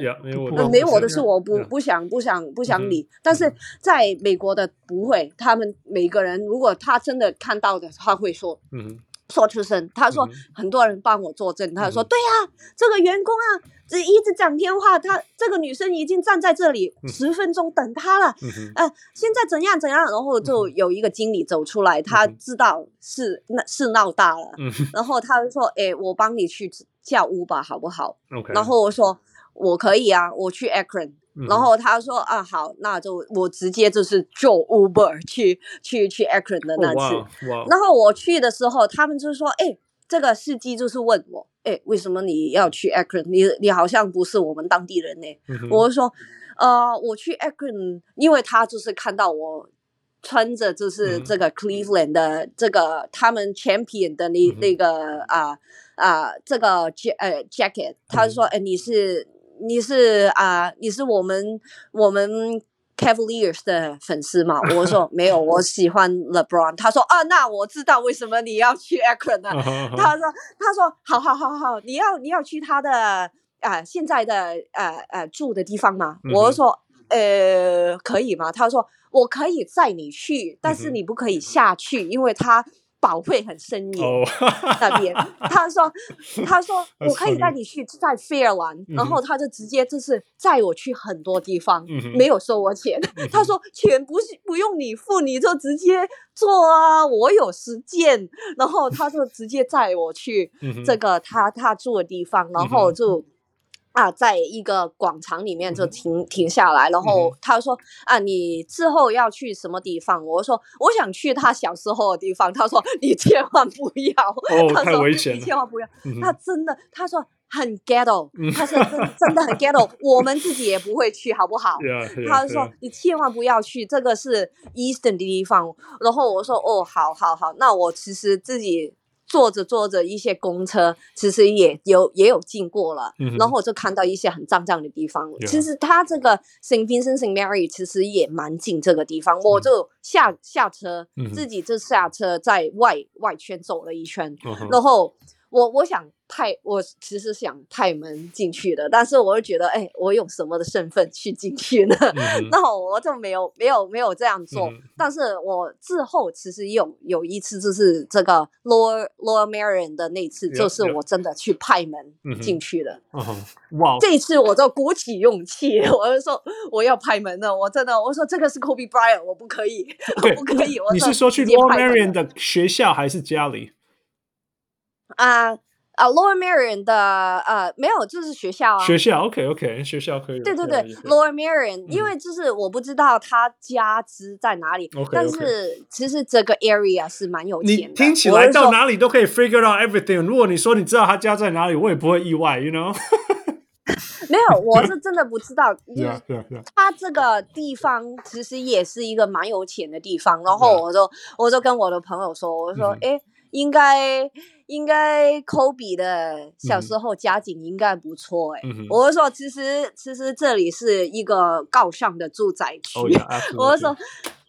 没我的事，我不不想不想不想理。但是在美国的不会，他们每个人如果他真的看到的，他会说。嗯说出声，他说很多人帮我作证，他说对呀，这个员工啊，这一直讲电话，他这个女生已经站在这里十分钟等他了，呃，现在怎样怎样，然后就有一个经理走出来，他知道是那是闹大了，然后他就说，哎，我帮你去叫 Uber 好不好？然后我说我可以啊，我去 Akron。然后他说啊好，那就我直接就是坐 Uber 去去去 Akron 的那次。Oh. 然后我去的时候，他们就说，哎，这个司机就是问我，哎，为什么你要去 Akron？你你好像不是我们当地人呢。Mm hmm. 我就说，呃，我去 Akron，因为他就是看到我穿着就是这个 Cleveland 的这个、mm hmm. 他们 Champion 的那、mm hmm. 那个啊啊这个呃 jacket，他就说，哎，你是。你是啊、呃，你是我们我们 Cavaliers 的粉丝吗？我说 没有，我喜欢 LeBron。他说啊，那我知道为什么你要去 Akron 了？他说他说好好好好，你要你要去他的啊、呃、现在的呃呃住的地方吗？我说呃可以吗？他说我可以载你去，但是你不可以下去，因为他。保会很森严，oh. 那边他说，他说我可以带你去在 Fairlawn，然后他就直接就是载我去很多地方，没有收我钱。他说钱不是不用你付，你就直接做啊，我有时间。然后他就直接载我去这个他他住的地方，然后就。啊，在一个广场里面就停停下来，然后他说：“啊，你之后要去什么地方？”我说：“我想去他小时候的地方。”他说：“你千万不要。”哦，太危险。你千万不要。他真的，他说很 ghetto，他说真真的很 ghetto，我们自己也不会去，好不好？他说：“你千万不要去，这个是 Eastern 的地方。”然后我说：“哦，好好好，那我其实自己。”坐着坐着，一些公车其实也有也有经过了，嗯、然后我就看到一些很脏脏的地方。嗯、其实他这个 Saint Vincent Saint Mary 其实也蛮近这个地方，嗯、我就下下车，嗯、自己就下车在外外圈走了一圈，嗯、然后我我想派，我其实想派门进去的，但是我又觉得，哎，我用什么的身份去进去呢？嗯、那我就没有没有没有这样做。嗯、但是我之后其实有有一次，就是这个 Lower Lower Marion 的那次，就是我真的去派门进去的。嗯嗯、哇！这一次我就鼓起勇气，我就说我要派门了。我真的，我说这个是 Kobe Bryant，我不可以我不可以。我你是说去 Lower Marion 的学校还是家里？啊啊，Lower Merion 的呃没有，就是学校啊。学校，OK OK，学校可以。对对对，Lower Merion，因为就是我不知道他家资在哪里，但是其实这个 area 是蛮有钱的。你听起来到哪里都可以 figure out everything。如果你说你知道他家在哪里，我也不会意外，you know？没有，我是真的不知道。对对对，他这个地方其实也是一个蛮有钱的地方。然后我就我就跟我的朋友说，我说哎。应该应该，Kobe 的小时候家境应该不错哎。嗯、我是说，其实其实这里是一个高尚的住宅区。Oh, yeah, 我是说。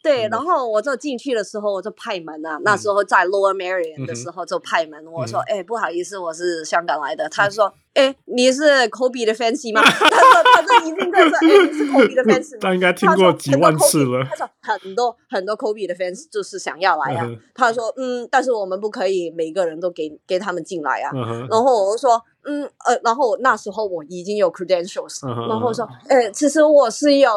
对，然后我就进去的时候，我就拍门啊。那时候在 Lower Merion 的时候就拍门，我说：“哎，不好意思，我是香港来的。”他说：“哎，你是 Kobe 的 fans 吗？” 他说：“他说一定在说，哎，你是 Kobe 的 fans。”他应该听过几万次了。他说很多很多 Kobe 的 fans 就是想要来啊。他说：“嗯，但是我们不可以每个人都给给他们进来啊。”然后我就说。嗯呃，然后那时候我已经有 credentials，、uh huh. 然后说，哎，其实我是有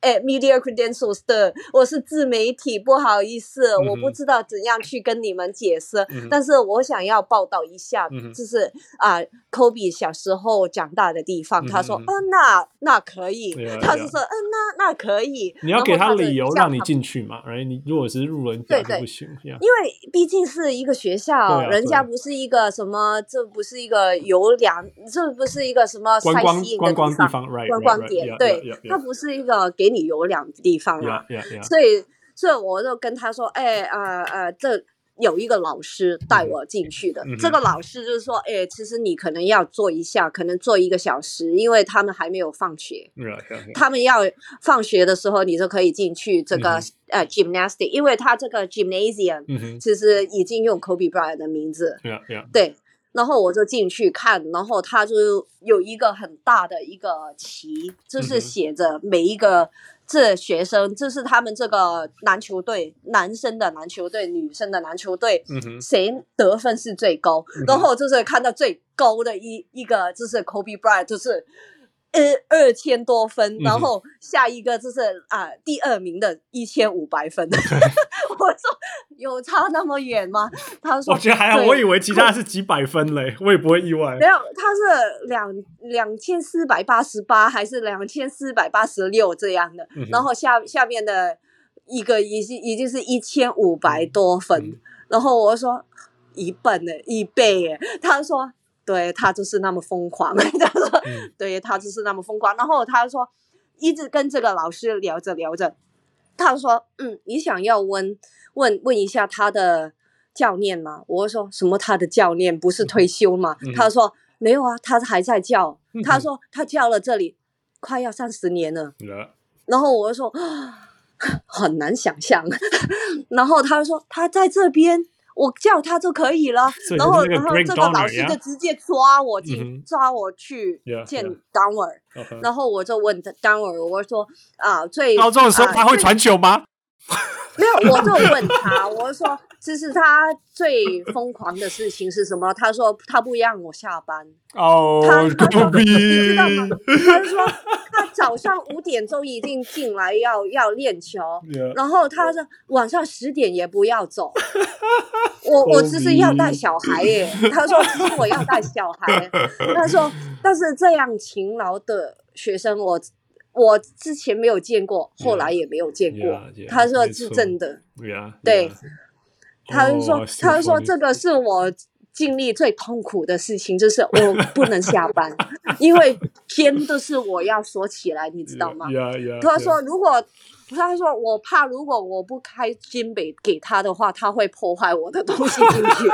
哎 media credentials 的，我是自媒体，不好意思，uh. 我不知道怎样去跟你们解释，uh. 但是我想要报道一下，就是啊、uh huh.，Kobe 小时候长大的地方。Uh. 他说，嗯、呃，那那可以，yeah. 他就说，嗯、呃，那那可以。你要给他理由让你进去嘛，哎，你如果是路人对对不行.因为毕竟是一个学校，啊、人家不是一个什么，这不是一个游。两，这不是一个什么观光观光地方，观光点，对，它不是一个给你游览的地方啊。所以，所以我就跟他说，哎，呃呃，这有一个老师带我进去的。这个老师就是说，哎，其实你可能要做一下，可能做一个小时，因为他们还没有放学。他们要放学的时候，你就可以进去这个呃 gymnastic，因为他这个 gymnasium 其实已经用 Kobe Bryant 的名字。对。然后我就进去看，然后他就有一个很大的一个旗，就是写着每一个这学生，这是他们这个篮球队，男生的篮球队，女生的篮球队，谁得分是最高？然后就是看到最高的一一个就是 Kobe Bryant，就是。呃，二千多分，然后下一个就是啊，第二名的一千五百分。我说有差那么远吗？他说我觉得还好，我以为其他是几百分嘞，我也不会意外。没有，他是两两千四百八十八还是两千四百八十六这样的，然后下下面的一个已经已经是一千五百多分，然后我说一半呢，一倍耶，他说。对，他就是那么疯狂，他说，嗯、对，他就是那么疯狂。然后他说，一直跟这个老师聊着聊着，他说，嗯，你想要问问问一下他的教练吗？我说什么？他的教练不是退休吗？嗯、他说没有啊，他还在教。嗯、他说他教了这里快要三十年了。嗯、然后我就说 很难想象。然后他说他在这边。我叫他就可以了，然后然后这个老师就直接抓我进抓我去见 Donald，然后我就问 Donald，我说啊，最高中的时候他会传球吗？没有，我就问他，我说其实他最疯狂的事情是什么？他说他不让我下班哦，他他说你知道吗？他就说他早上五点钟已经进来要要练球，然后他说晚上十点也不要走。我我只是要带小孩耶，他说其实我要带小孩，他说但是这样勤劳的学生我。我之前没有见过，后来也没有见过。他说是真的，对，他就说，他就说这个是我经历最痛苦的事情，就是我不能下班，因为天都是我要锁起来，你知道吗？他说如果他说我怕如果我不开金北给他的话，他会破坏我的东西进去。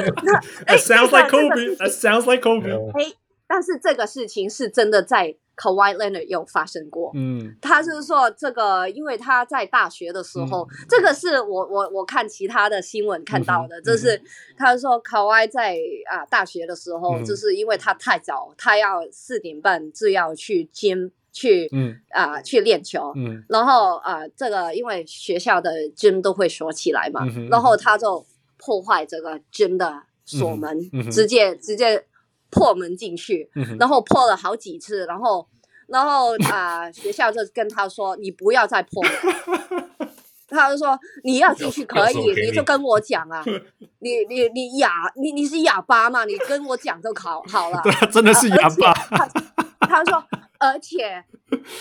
That sounds like Kobe. That sounds like Kobe. 哎，但是这个事情是真的在。Kawhi Leonard 有发生过。嗯，他就是说这个，因为他在大学的时候，嗯、这个是我我我看其他的新闻看到的，嗯、就是他说 Kawhi 在啊大学的时候，嗯、就是因为他太早，他要四点半就要去 gym 去，嗯。啊、呃、去练球，嗯，然后啊、呃、这个因为学校的 gym 都会锁起来嘛，嗯、然后他就破坏这个 gym 的锁门，嗯嗯、直接直接。破门进去，然后破了好几次，然后，然后啊、呃，学校就跟他说：“你不要再破门。” 他就说：“你要进去可以，你就跟我讲啊，你你你哑，你你是哑巴嘛？你跟我讲就好好了。”对，真的是哑巴。他他说，而且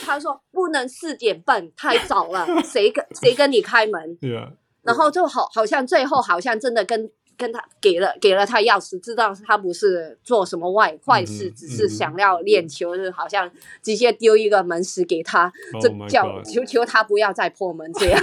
他说不能四点半太早了，谁跟谁跟你开门？对啊。然后就好，好像最后好像真的跟。跟他给了给了他钥匙，知道他不是做什么坏坏事，嗯、只是想要练球，就、嗯、好像直接丢一个门匙给他，这、oh、叫求求他不要再破门这样。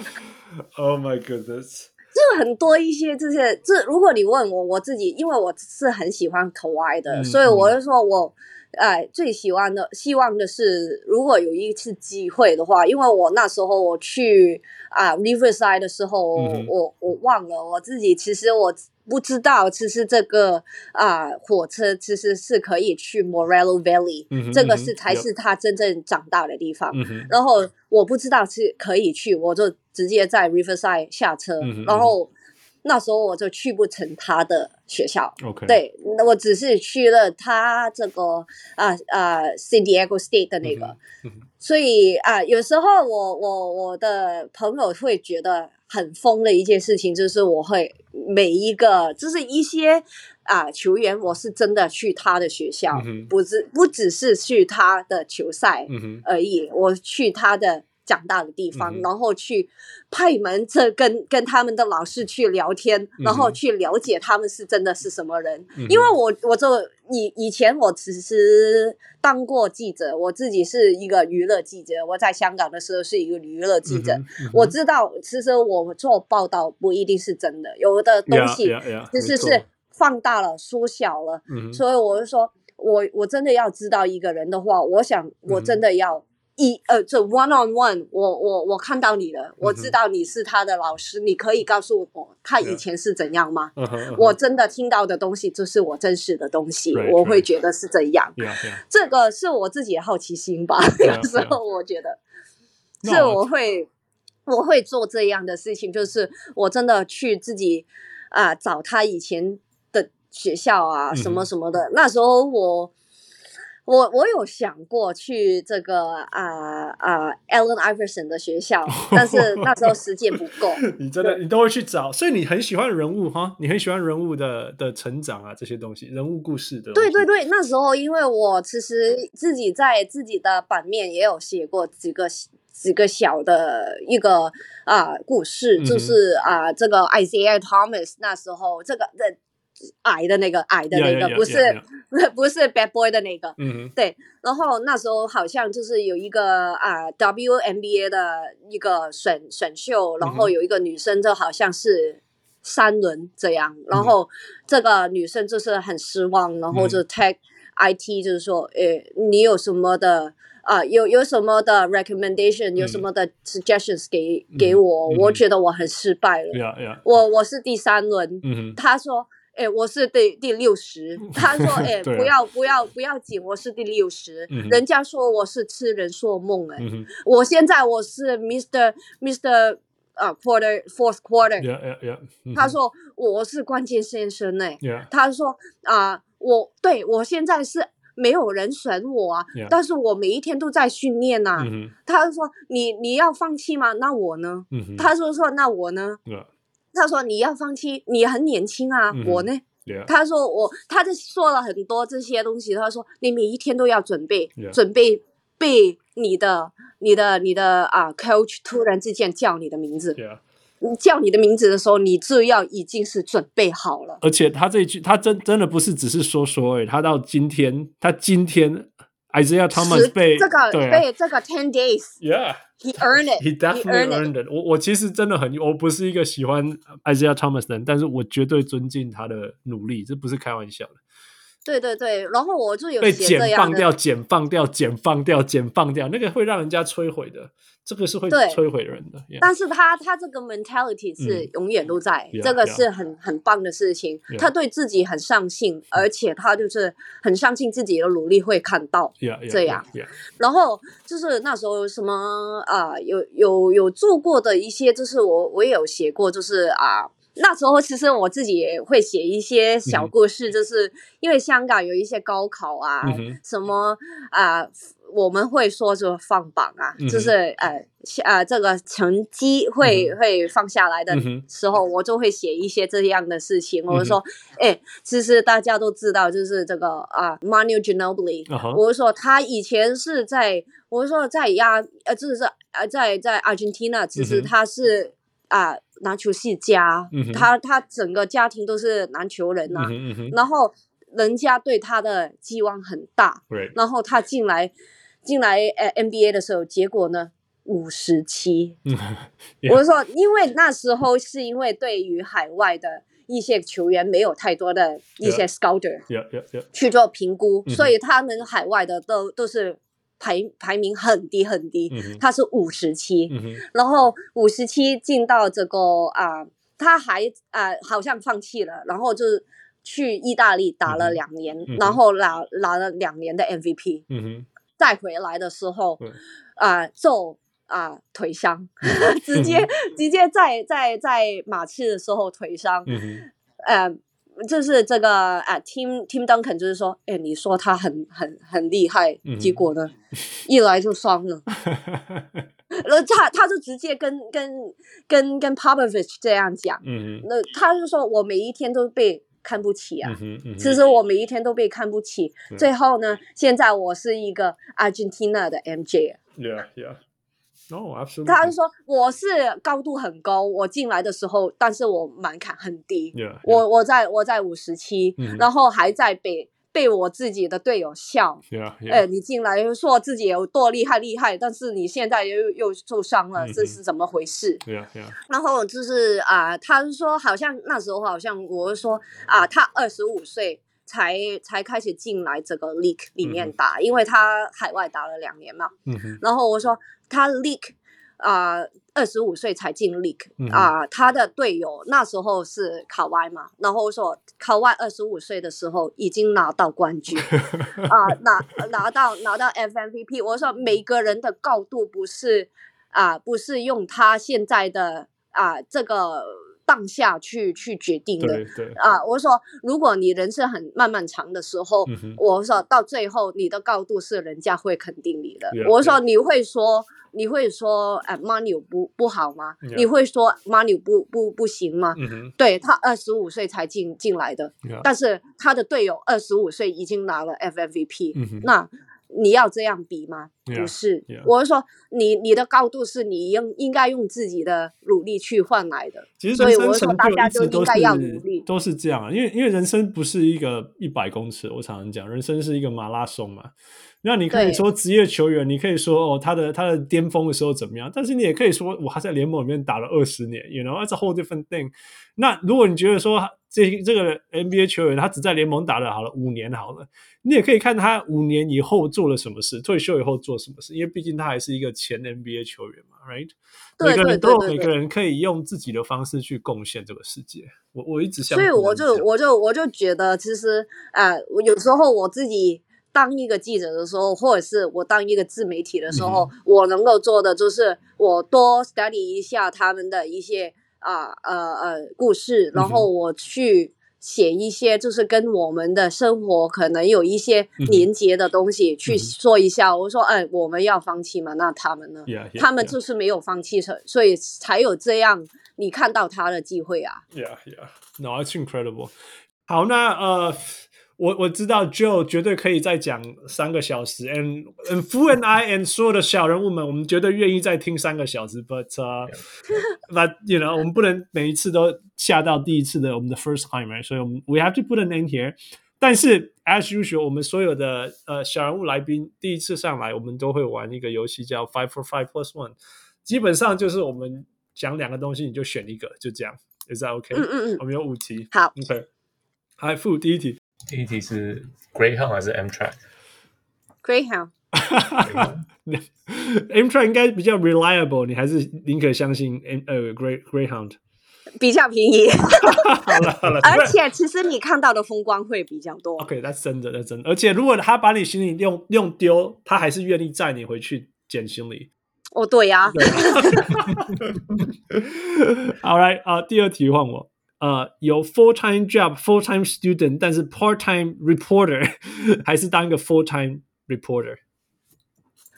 Oh my goodness！就很多一些这些，这如果你问我我自己，因为我是很喜欢 Kawhi 的，嗯、所以我就说我。哎，最喜欢的、希望的是，如果有一次机会的话，因为我那时候我去啊 Riverside 的时候，嗯、我我忘了我自己，其实我不知道，其实这个啊火车其实是可以去 Morello Valley，、嗯、这个是才是他真正长大的地方。嗯、然后我不知道是可以去，我就直接在 Riverside 下车，嗯、然后。那时候我就去不成他的学校.对，我只是去了他这个啊啊 San Diego State 的那个，所以啊，有时候我我我的朋友会觉得很疯的一件事情，就是我会每一个就是一些啊球员，我是真的去他的学校，嗯、不是不只是去他的球赛而已，嗯、我去他的。长大的地方，嗯、然后去派门，这跟跟他们的老师去聊天，嗯、然后去了解他们是真的是什么人。嗯、因为我我就以以前我其实当过记者，我自己是一个娱乐记者。我在香港的时候是一个娱乐记者，我知道其实我做报道不一定是真的，有的东西其实是放大了、缩小了。嗯、所以我就说，我我真的要知道一个人的话，我想我真的要。嗯一呃，这 one on one，我我我看到你了，我知道你是他的老师，你可以告诉我他以前是怎样吗？Yeah. Uh huh, uh huh. 我真的听到的东西就是我真实的东西，right, 我会觉得是这样。Yeah, yeah. 这个是我自己的好奇心吧有时候我觉得.是我会我会做这样的事情，就是我真的去自己啊、呃、找他以前的学校啊什么什么的，那时候我。我我有想过去这个啊啊、uh, uh,，Allen Iverson 的学校，但是那时候时间不够。你真的你都会去找，所以你很喜欢人物哈，你很喜欢人物的的成长啊，这些东西，人物故事的。对对对，那时候因为我其实自己在自己的版面也有写过几个几个小的一个啊、uh, 故事，就是啊、uh, 这个 Isaiah Thomas 那时候这个的。矮的那个，矮的那个，yeah, yeah, yeah, 不是. 不是 bad boy 的那个，嗯、mm，hmm. 对。然后那时候好像就是有一个啊 WNBA 的一个选选秀，然后有一个女生就好像是三轮这样，mm hmm. 然后这个女生就是很失望，然后就 tag IT 就是说，诶、欸，你有什么的啊？有有什么的 recommendation？、Mm hmm. 有什么的 suggestions 给给我？Mm hmm. 我觉得我很失败了.我我是第三轮，mm hmm. 他说。哎，我是第第六十。他说：“哎，不要不要不要紧，我是第六十。人家说我是痴人说梦。哎，我现在我是 Mr. Mr. 啊 Quarter Fourth Quarter。他说我是关键先生。哎，他说啊，我对我现在是没有人选我啊，但是我每一天都在训练呐。他说你你要放弃吗？那我呢？他说说那我呢？”他说：“你要放弃，你很年轻啊，嗯、我呢？” Yeah. 他说：“我，他就说了很多这些东西。他说你每一天都要准备，Yeah. 准备被你的、你的、你的啊，coach 突然之间叫你的名字，Yeah. 叫你的名字的时候，你就要已经是准备好了。而且他这一句，他真真的不是只是说说而已。他到今天，他今天。” Isaiah Thomas 被这个被这个 ten days，yeah，he earned it，he definitely earned it。我我其实真的很，我不是一个喜欢 Isaiah Thomas 的人，但是我绝对尊敬他的努力，这不是开玩笑的。对对对，然后我就有被减放掉、减放掉、减放掉、减放掉，那个会让人家摧毁的。这个是会摧毁人的，yeah. 但是他他这个 mentality 是永远都在，嗯、这个是很.很棒的事情。他对自己很上进.而且他就是很相信自己的努力会看到这样。然后就是那时候什么啊、呃，有有有做过的一些，就是我我也有写过，就是啊。那时候其实我自己也会写一些小故事，嗯、就是因为香港有一些高考啊，嗯、什么啊、呃，我们会说就放榜啊，嗯、就是呃呃这个成绩会、嗯、会放下来的时候，我就会写一些这样的事情。嗯、我就说，哎，其实大家都知道，就是这个啊，Manu Ginobili，、uh-huh. 我就说他以前是在，我就说在亚呃，就是呃在在 Argentina，其实他是啊。嗯篮球世家，嗯、他他整个家庭都是篮球人呐、啊嗯嗯，然后人家对他的寄望很大，然后他进来进来呃 NBA 的时候，结果呢五十七，我就说，因为那时候是因为对于海外的一些球员没有太多的一些 scouter. 去做评估、嗯，所以他们海外的都都是。排排名很低很低，嗯、他是五十七，然后五十七进到这个啊、呃，他还啊、呃、好像放弃了，然后就去意大利打了两年，嗯、然后拿拿了两年的 MVP，、嗯、再回来的时候啊、呃、就啊、呃、腿伤，直接直接在在在马刺的时候腿伤，嗯呃就是这个啊，Tim Tim Duncan 就是说，哎，你说他很很很厉害，嗯、结果呢，一来就伤了，然后他他就直接跟跟跟跟 Popovich 这样讲，嗯，那他就说我每一天都被看不起啊，嗯嗯、其实我每一天都被看不起，嗯、最后呢，现在我是一个 Argentina 的 MJ，Yeah Yeah。Oh, absolutely. 他就说我是高度很高，我进来的时候，但是我门槛很低。Yeah, yeah. 我我在我在五十七，然后还在被被我自己的队友笑。Yeah, yeah. 哎，你进来说自己有多厉害厉害，但是你现在又又受伤了，这是怎么回事？Yeah. 然后就是啊、呃，他是说好像那时候好像我是说啊、呃，他二十五岁才才开始进来这个 league 里面打，嗯、因为他海外打了两年嘛。嗯、然后我说。他 league 啊，二十五岁才进 league 啊、呃，他的队友那时候是卡哇嘛，然后说卡哇二十五岁的时候已经拿到冠军 啊、呃，拿拿到拿到 FMVP。我说每个人的高度不是啊、呃，不是用他现在的啊、呃、这个。当下去去决定的，啊，我说，如果你人生很漫漫长的时候，嗯、我说到最后你的高度是人家会肯定你的。我说你会说.你会说哎，Manu 不不好吗.你会说 Manu 不不不行吗？嗯、对他二十五岁才进进来的.但是他的队友二十五岁已经拿了 FMVP，、嗯、那。你要这样比吗不是.我是说你你的高度是你应应该用自己的努力去换来的。其实所以我说大家就应该要努力，都是这样啊。因为因为人生不是一个一百公尺，我常常讲，人生是一个马拉松嘛。那你可以说职业球员，你可以说哦，他的他的巅峰的时候怎么样？但是你也可以说，我还在联盟里面打了二十年，you know，that's a whole different thing。那如果你觉得说这这个 NBA 球员他只在联盟打了好了五年好了，你也可以看他五年以后做了什么事，退休以后做什么事，因为毕竟他还是一个前 NBA 球员嘛，right？每个人都有每个人可以用自己的方式去贡献这个世界。我我一直想，所以我就我就我就觉得，其实啊，有时候我自己。当一个记者的时候，或者是我当一个自媒体的时候，嗯、我能够做的就是我多 study 一下他们的一些啊呃呃故事，然后我去写一些就是跟我们的生活可能有一些连接的东西去说一下。嗯、我说，哎，我们要放弃吗？那他们呢？Yeah, yeah, 他们就是没有放弃，所以才有这样你看到他的机会啊。Yeah, yeah, no, it's incredible. 好，那呃。我我知道 Joe 绝对可以再讲三个小时，and and Fu and I and 所有的小人物们，我们绝对愿意再听三个小时，but、uh, but you know 我们不能每一次都吓到第一次的我们的 first timer，所以我们 we have to put an end here。但是 as usual，我们所有的呃小人物来宾第一次上来，我们都会玩一个游戏叫 Five for Five Plus One，基本上就是我们讲两个东西，你就选一个，就这样，Is that OK？嗯嗯嗯，我们有五题，好，OK。Hi Fu，第一题。第一题是 Greyhound 还是 Amtrak？Greyhound。Amtrak 应该比较 reliable，你还是宁可相信 M 呃 Grey Greyhound 比较便宜。好了好了，而且其实你看到的风光会比较多。OK，那是真的，那真的。而且如果他把你行李用用丢，他还是愿意载你回去捡行李。哦，对呀、啊。好来啊，第二题换我。呃，有 full time job full time student，但是 part time reporter 还是当一个 full time reporter。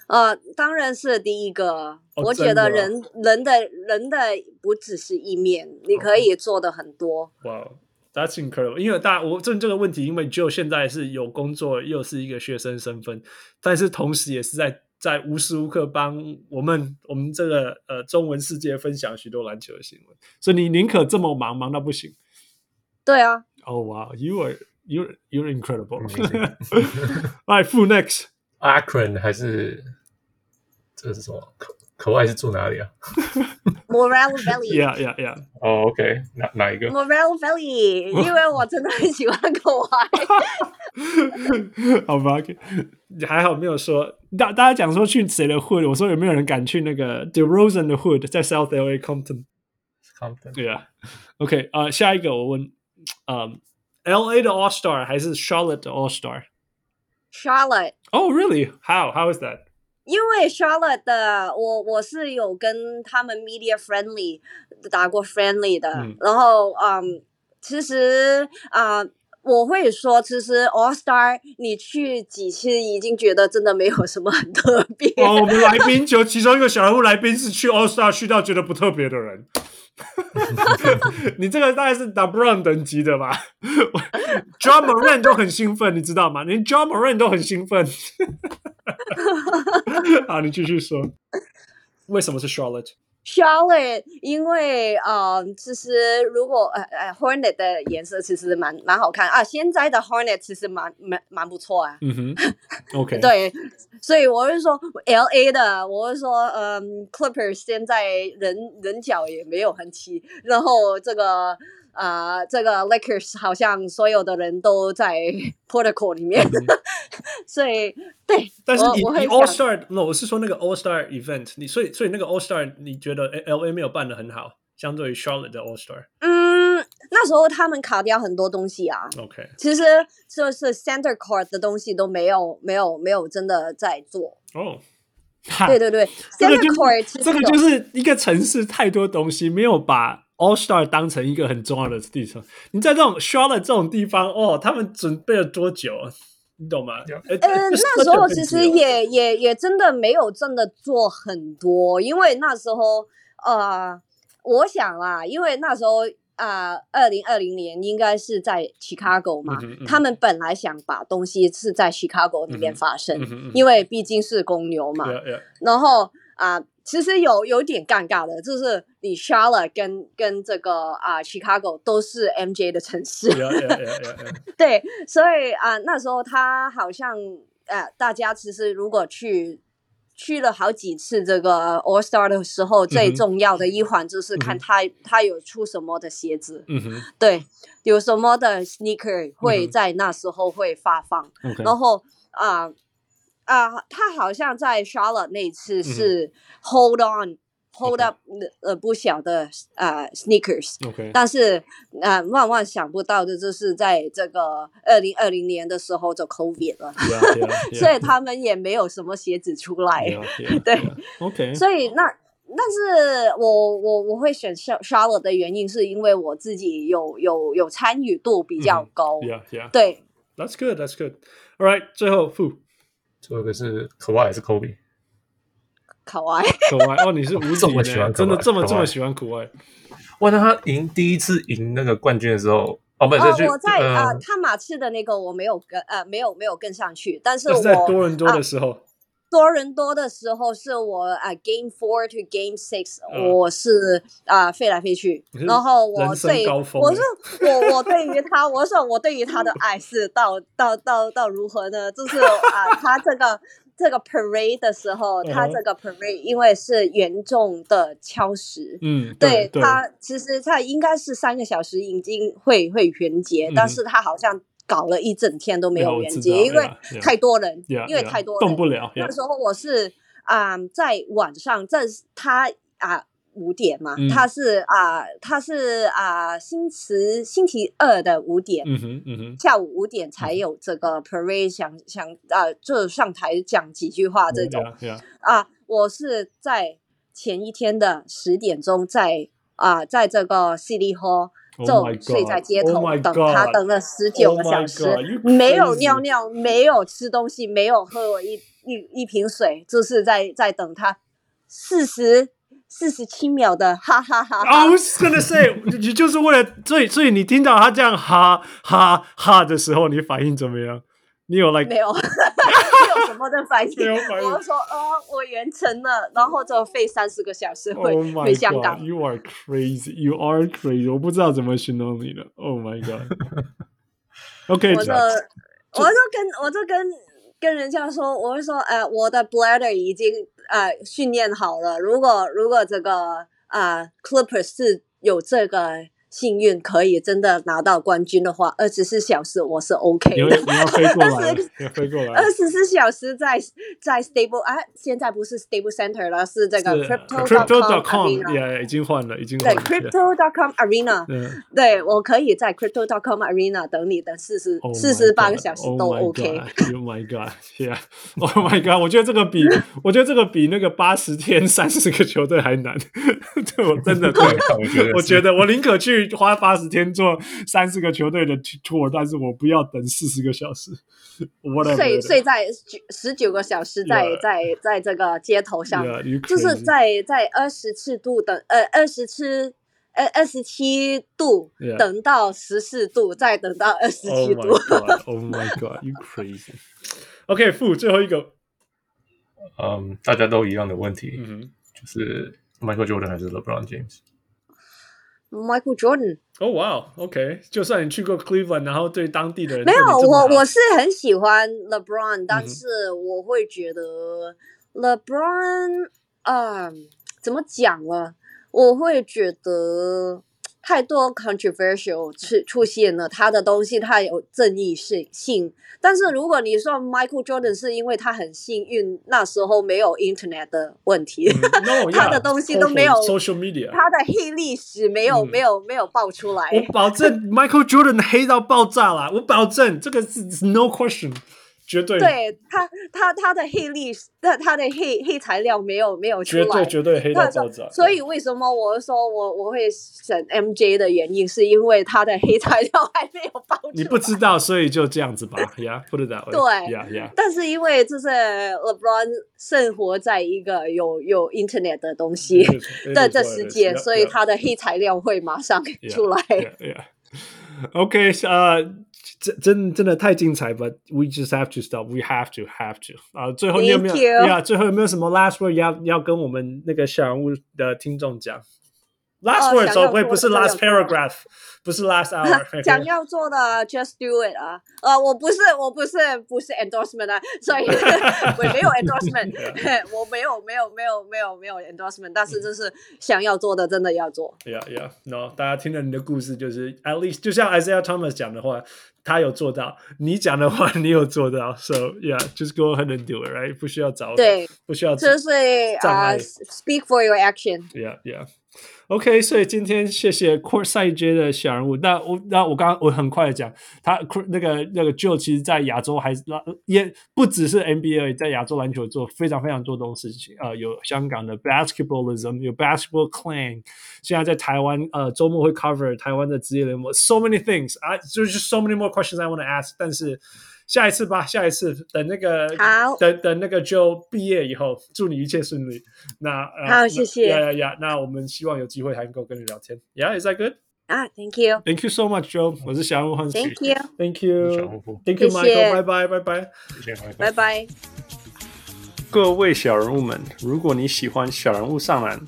呃，当然是第一个。哦、我觉得人人的人的不只是一面，你可以做的很多。哇、wow，That's incredible！因为大家我问这个问题，因为 Joe 现在是有工作，又是一个学生身份，但是同时也是在在无时无刻帮我们我们这个呃中文世界分享许多篮球的新闻。所以你宁可这么忙，忙到不行。对啊。哦哇，You are you you're incredible！来，Who next？Akron 还是这个是什么？可可爱是住哪里啊？Morale Valley。Yeah, yeah, yeah. 哦、oh,，OK，哪哪一个？Morale Valley，因为我真的很喜欢可爱。好吧，还好没有说大大家讲说去谁的 Hood，我说有没有人敢去那个 DeRozan 的 Hood，在 South LA Compton。Compton。对啊。OK，呃，下一个我问，嗯，LA 的 All Star 还是 Charlotte 的 All Star？Charlotte. Oh, really? How? How is that? 因为 Charlotte 的我我是有跟他们 media friendly 打过 friendly 的，嗯、然后嗯，其实啊、呃，我会说，其实 All Star 你去几次已经觉得真的没有什么很特别。哦，我们来宾 就其中一个小人物来宾是去 All Star 去到觉得不特别的人。你这个大概是 LeBron 等级的吧？John Morant 都很兴奋，你知道吗？连 John Morant 都很兴奋。好，你继续说，为什么是 Charlotte？Charlotte，因为呃，其实如果呃呃 Hornet 的颜色其实蛮蛮好看啊，现在的 Hornet 其实蛮蛮蛮不错啊。嗯哼，OK，对，所以我是说 LA 的，我是说嗯、呃、Clippers 现在人人脚也没有很齐，然后这个。啊、呃，这个 Lakers 好像所有的人都在 protocol 里面，嗯、所以对。但是你你 All Star，那我是说那个 All Star event，你所以所以那个 All Star，你觉得 LA 没有办的很好，相对于 Charlotte 的 All Star。嗯，那时候他们卡掉很多东西啊。OK，其实就是 Center Court 的东西都没有没有没有真的在做。哦，对对对，Center Court 这个就是一个城市太多东西没有把。All Star 当成一个很重要的地方，你在这种 Charlotte 这种地方哦，他们准备了多久？你懂吗？呃，那时候其实也也也真的没有真的做很多，因为那时候呃，我想啊，因为那时候啊，二零二零年应该是在 Chicago 嘛，嗯嗯、他们本来想把东西是在 Chicago 里面发生，嗯嗯嗯、因为毕竟是公牛嘛，嗯嗯、然后啊。呃其实有有点尴尬的，就是你 Charlotte 跟跟这个啊、呃、Chicago 都是 MJ 的城市，yeah, yeah, yeah, yeah, yeah. 对，所以啊、呃、那时候他好像呃大家其实如果去去了好几次这个 All Star 的时候，嗯、最重要的一环就是看他、嗯、他有出什么的鞋子，对，有什么的 sneaker 会在那时候会发放，嗯、然后啊。呃啊，uh, 他好像在 Charlotte 那次是 Hold on、嗯、Hold up，呃，不小的啊、uh, sneakers，Okay. 但是啊，万万想不到的就是在这个二零二零年的时候就 COVID 了，yeah, yeah, yeah. 所以他们也没有什么鞋子出来对. OK，所以那但是我我我会选 Charlotte 的原因是因为我自己有有有参与度比较高，Yeah Yeah，对，That's good That's good，All right，最后负。最后一个是可爱还是 Kobe？可爱，可爱哦！你是无敌的，真的这么这么喜欢可爱？哇！那他赢第一次赢那个冠军的时候，哦，不是，我在啊，看马刺的那个我没有跟呃，没有没有跟上去，但是 我在多伦多的时候，多伦多的时候是我啊，Game Four to Game Six，我是啊飞来飞去，然后我对我是我我对于他，我说我对于他的爱是到到到到如何呢？就是啊，他这个。这个 parade 的时候，他这个 parade 因为是严重的超时，嗯，对，他其实他应该是三个小时已经会会完结，但是他好像搞了一整天都没有连接，因为太多人因为太多人动不了。那时候我是啊、呃，在晚上，这他啊五点嘛，嗯、他是啊，他是啊，星期星期二的五点，嗯哼嗯哼，下午五点才有这个 parade，想想啊，就上台讲几句话这种.啊，我是在前一天的十点钟在啊，在这个 City Hall。就睡在街头等他，等了十九个小时，oh、没有尿尿，没有吃东西，没有喝一一一瓶水，就是在在等他四十四十七秒的哈哈哈，哈。I was gonna say，你就是为了，所以所以你听到他这样哈哈哈的时候，你反应怎么样？你有 like 没有？没有什么的反应？我说哦，我完成了，然后就飞三十个小时回、oh、回香港。You are crazy, you are crazy。我不知道怎么形容你了。Oh my god。OK，我就我就跟我就跟跟人家说，我会说，呃，我的 bladder 已经呃训练好了。如果如果这个啊、呃、Clippers 是有这个。幸运可以真的拿到冠军的话，二十四小时我是 OK 的。你要飞过来，要飞过来。二十四小时在在 Stable 啊，现在不是 Stable Center 了，是这个 Crypto.com Arena，已经换了，已经对 Crypto.com Arena，对我可以在 Crypto.com Arena 等你的四十四十八个小时都 OK。Oh my god！Yeah！Oh my god！我觉得这个比 我觉得这个比那个八十天三十个球队还难。对，我真的对，我觉得我宁可去。花八十天做三四个球队的 tour，但是我不要等四十个小时。睡睡在十九个小时在，在在在这个街头上，yeah, 就是在在二十七度等呃二十七呃二十七度等到十四度，再等到二十七度。Oh my god！You crazy？OK，、okay, 负最后一个，嗯，大家都一样的问题，嗯哼，就是 Michael Jordan 还是 LeBron James？Michael Jordan，哦哇，OK，就算你去过 Cleveland，然后对当地的人没有，我我是很喜欢 LeBron，但是我会觉得 LeBron，啊、嗯，怎么讲呢？我会觉得。太多 controversial 出出现了，他的东西太有正义性性，但是如果你说 Michael Jordan 是因为他很幸运，那时候没有 Internet 的问题，嗯 no, 他的东西都没有 social media，他的黑历史没有、嗯、没有没有爆出来。我保证 Michael Jordan 黑到爆炸了，我保证这个是 no question。绝对，对他，他他的黑历史，他他的黑黑材料没有没有出来，绝对绝对黑到爆炸。所以为什么我说我我会选 MJ 的原因，是因为他的黑材料还没有爆出来。你不知道，所以就这样子吧，Yeah，put it that way。对，Yeah Yeah。但是因为就是 LeBron 生活在一个有有 Internet 的东西 的这世界，所以他的黑材料会马上 出来。Yeah, yeah, yeah. OK，呃、uh,。真真真的太精彩，But we just have to stop. We have to have to 啊！最后你有没有呀？最后有没有什么 last word 要要跟我们那个小人物的听众讲 ？Last word 说会不是 last paragraph，不是 last hour。想要做的 just do it 啊！呃，我不是我不是不是 endorsement 啊，所以我没有 endorsement，我没有没有没有没有没有 endorsement，但是就是想要做的真的要做。Yeah yeah no，大家听了你的故事，就是 at least 就像 Isaiah Thomas 讲的话。他有做到，你讲的话你有做到，so yeah，just go ahead and do it，right？不需要找，对，不需要，就是啊，speak for your action，yeah yeah。 OK，所以今天谢谢 Courtside J 的小人物。那我那我刚刚我很快的讲，他那个那个 Joe 其实在亚洲还是也不只是 NBA，在亚洲篮球做非常非常多东西。呃，有香港的 Basketballism，有 Basketball Clan，现在在台湾呃周末会 cover 台湾的职业联盟，so many things 啊，就是 so many more questions I want to ask，但是。下一次吧，下一次等那个好，等等那个就毕业以后，祝你一切顺利。那好，谢谢。呀呀呀！那我们希望有机会还能够跟你聊天。Yeah，is that good？啊，Thank you，Thank you so much, Joe。我是小人物欢喜。Thank you，Thank you，Thank you, Michael。拜拜，拜拜，拜拜。各位小人物们，如果你喜欢小人物上篮，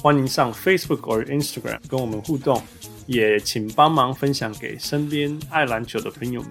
欢迎上 Facebook 或 Instagram 跟我们互动，也请帮忙分享给身边爱篮球的朋友们。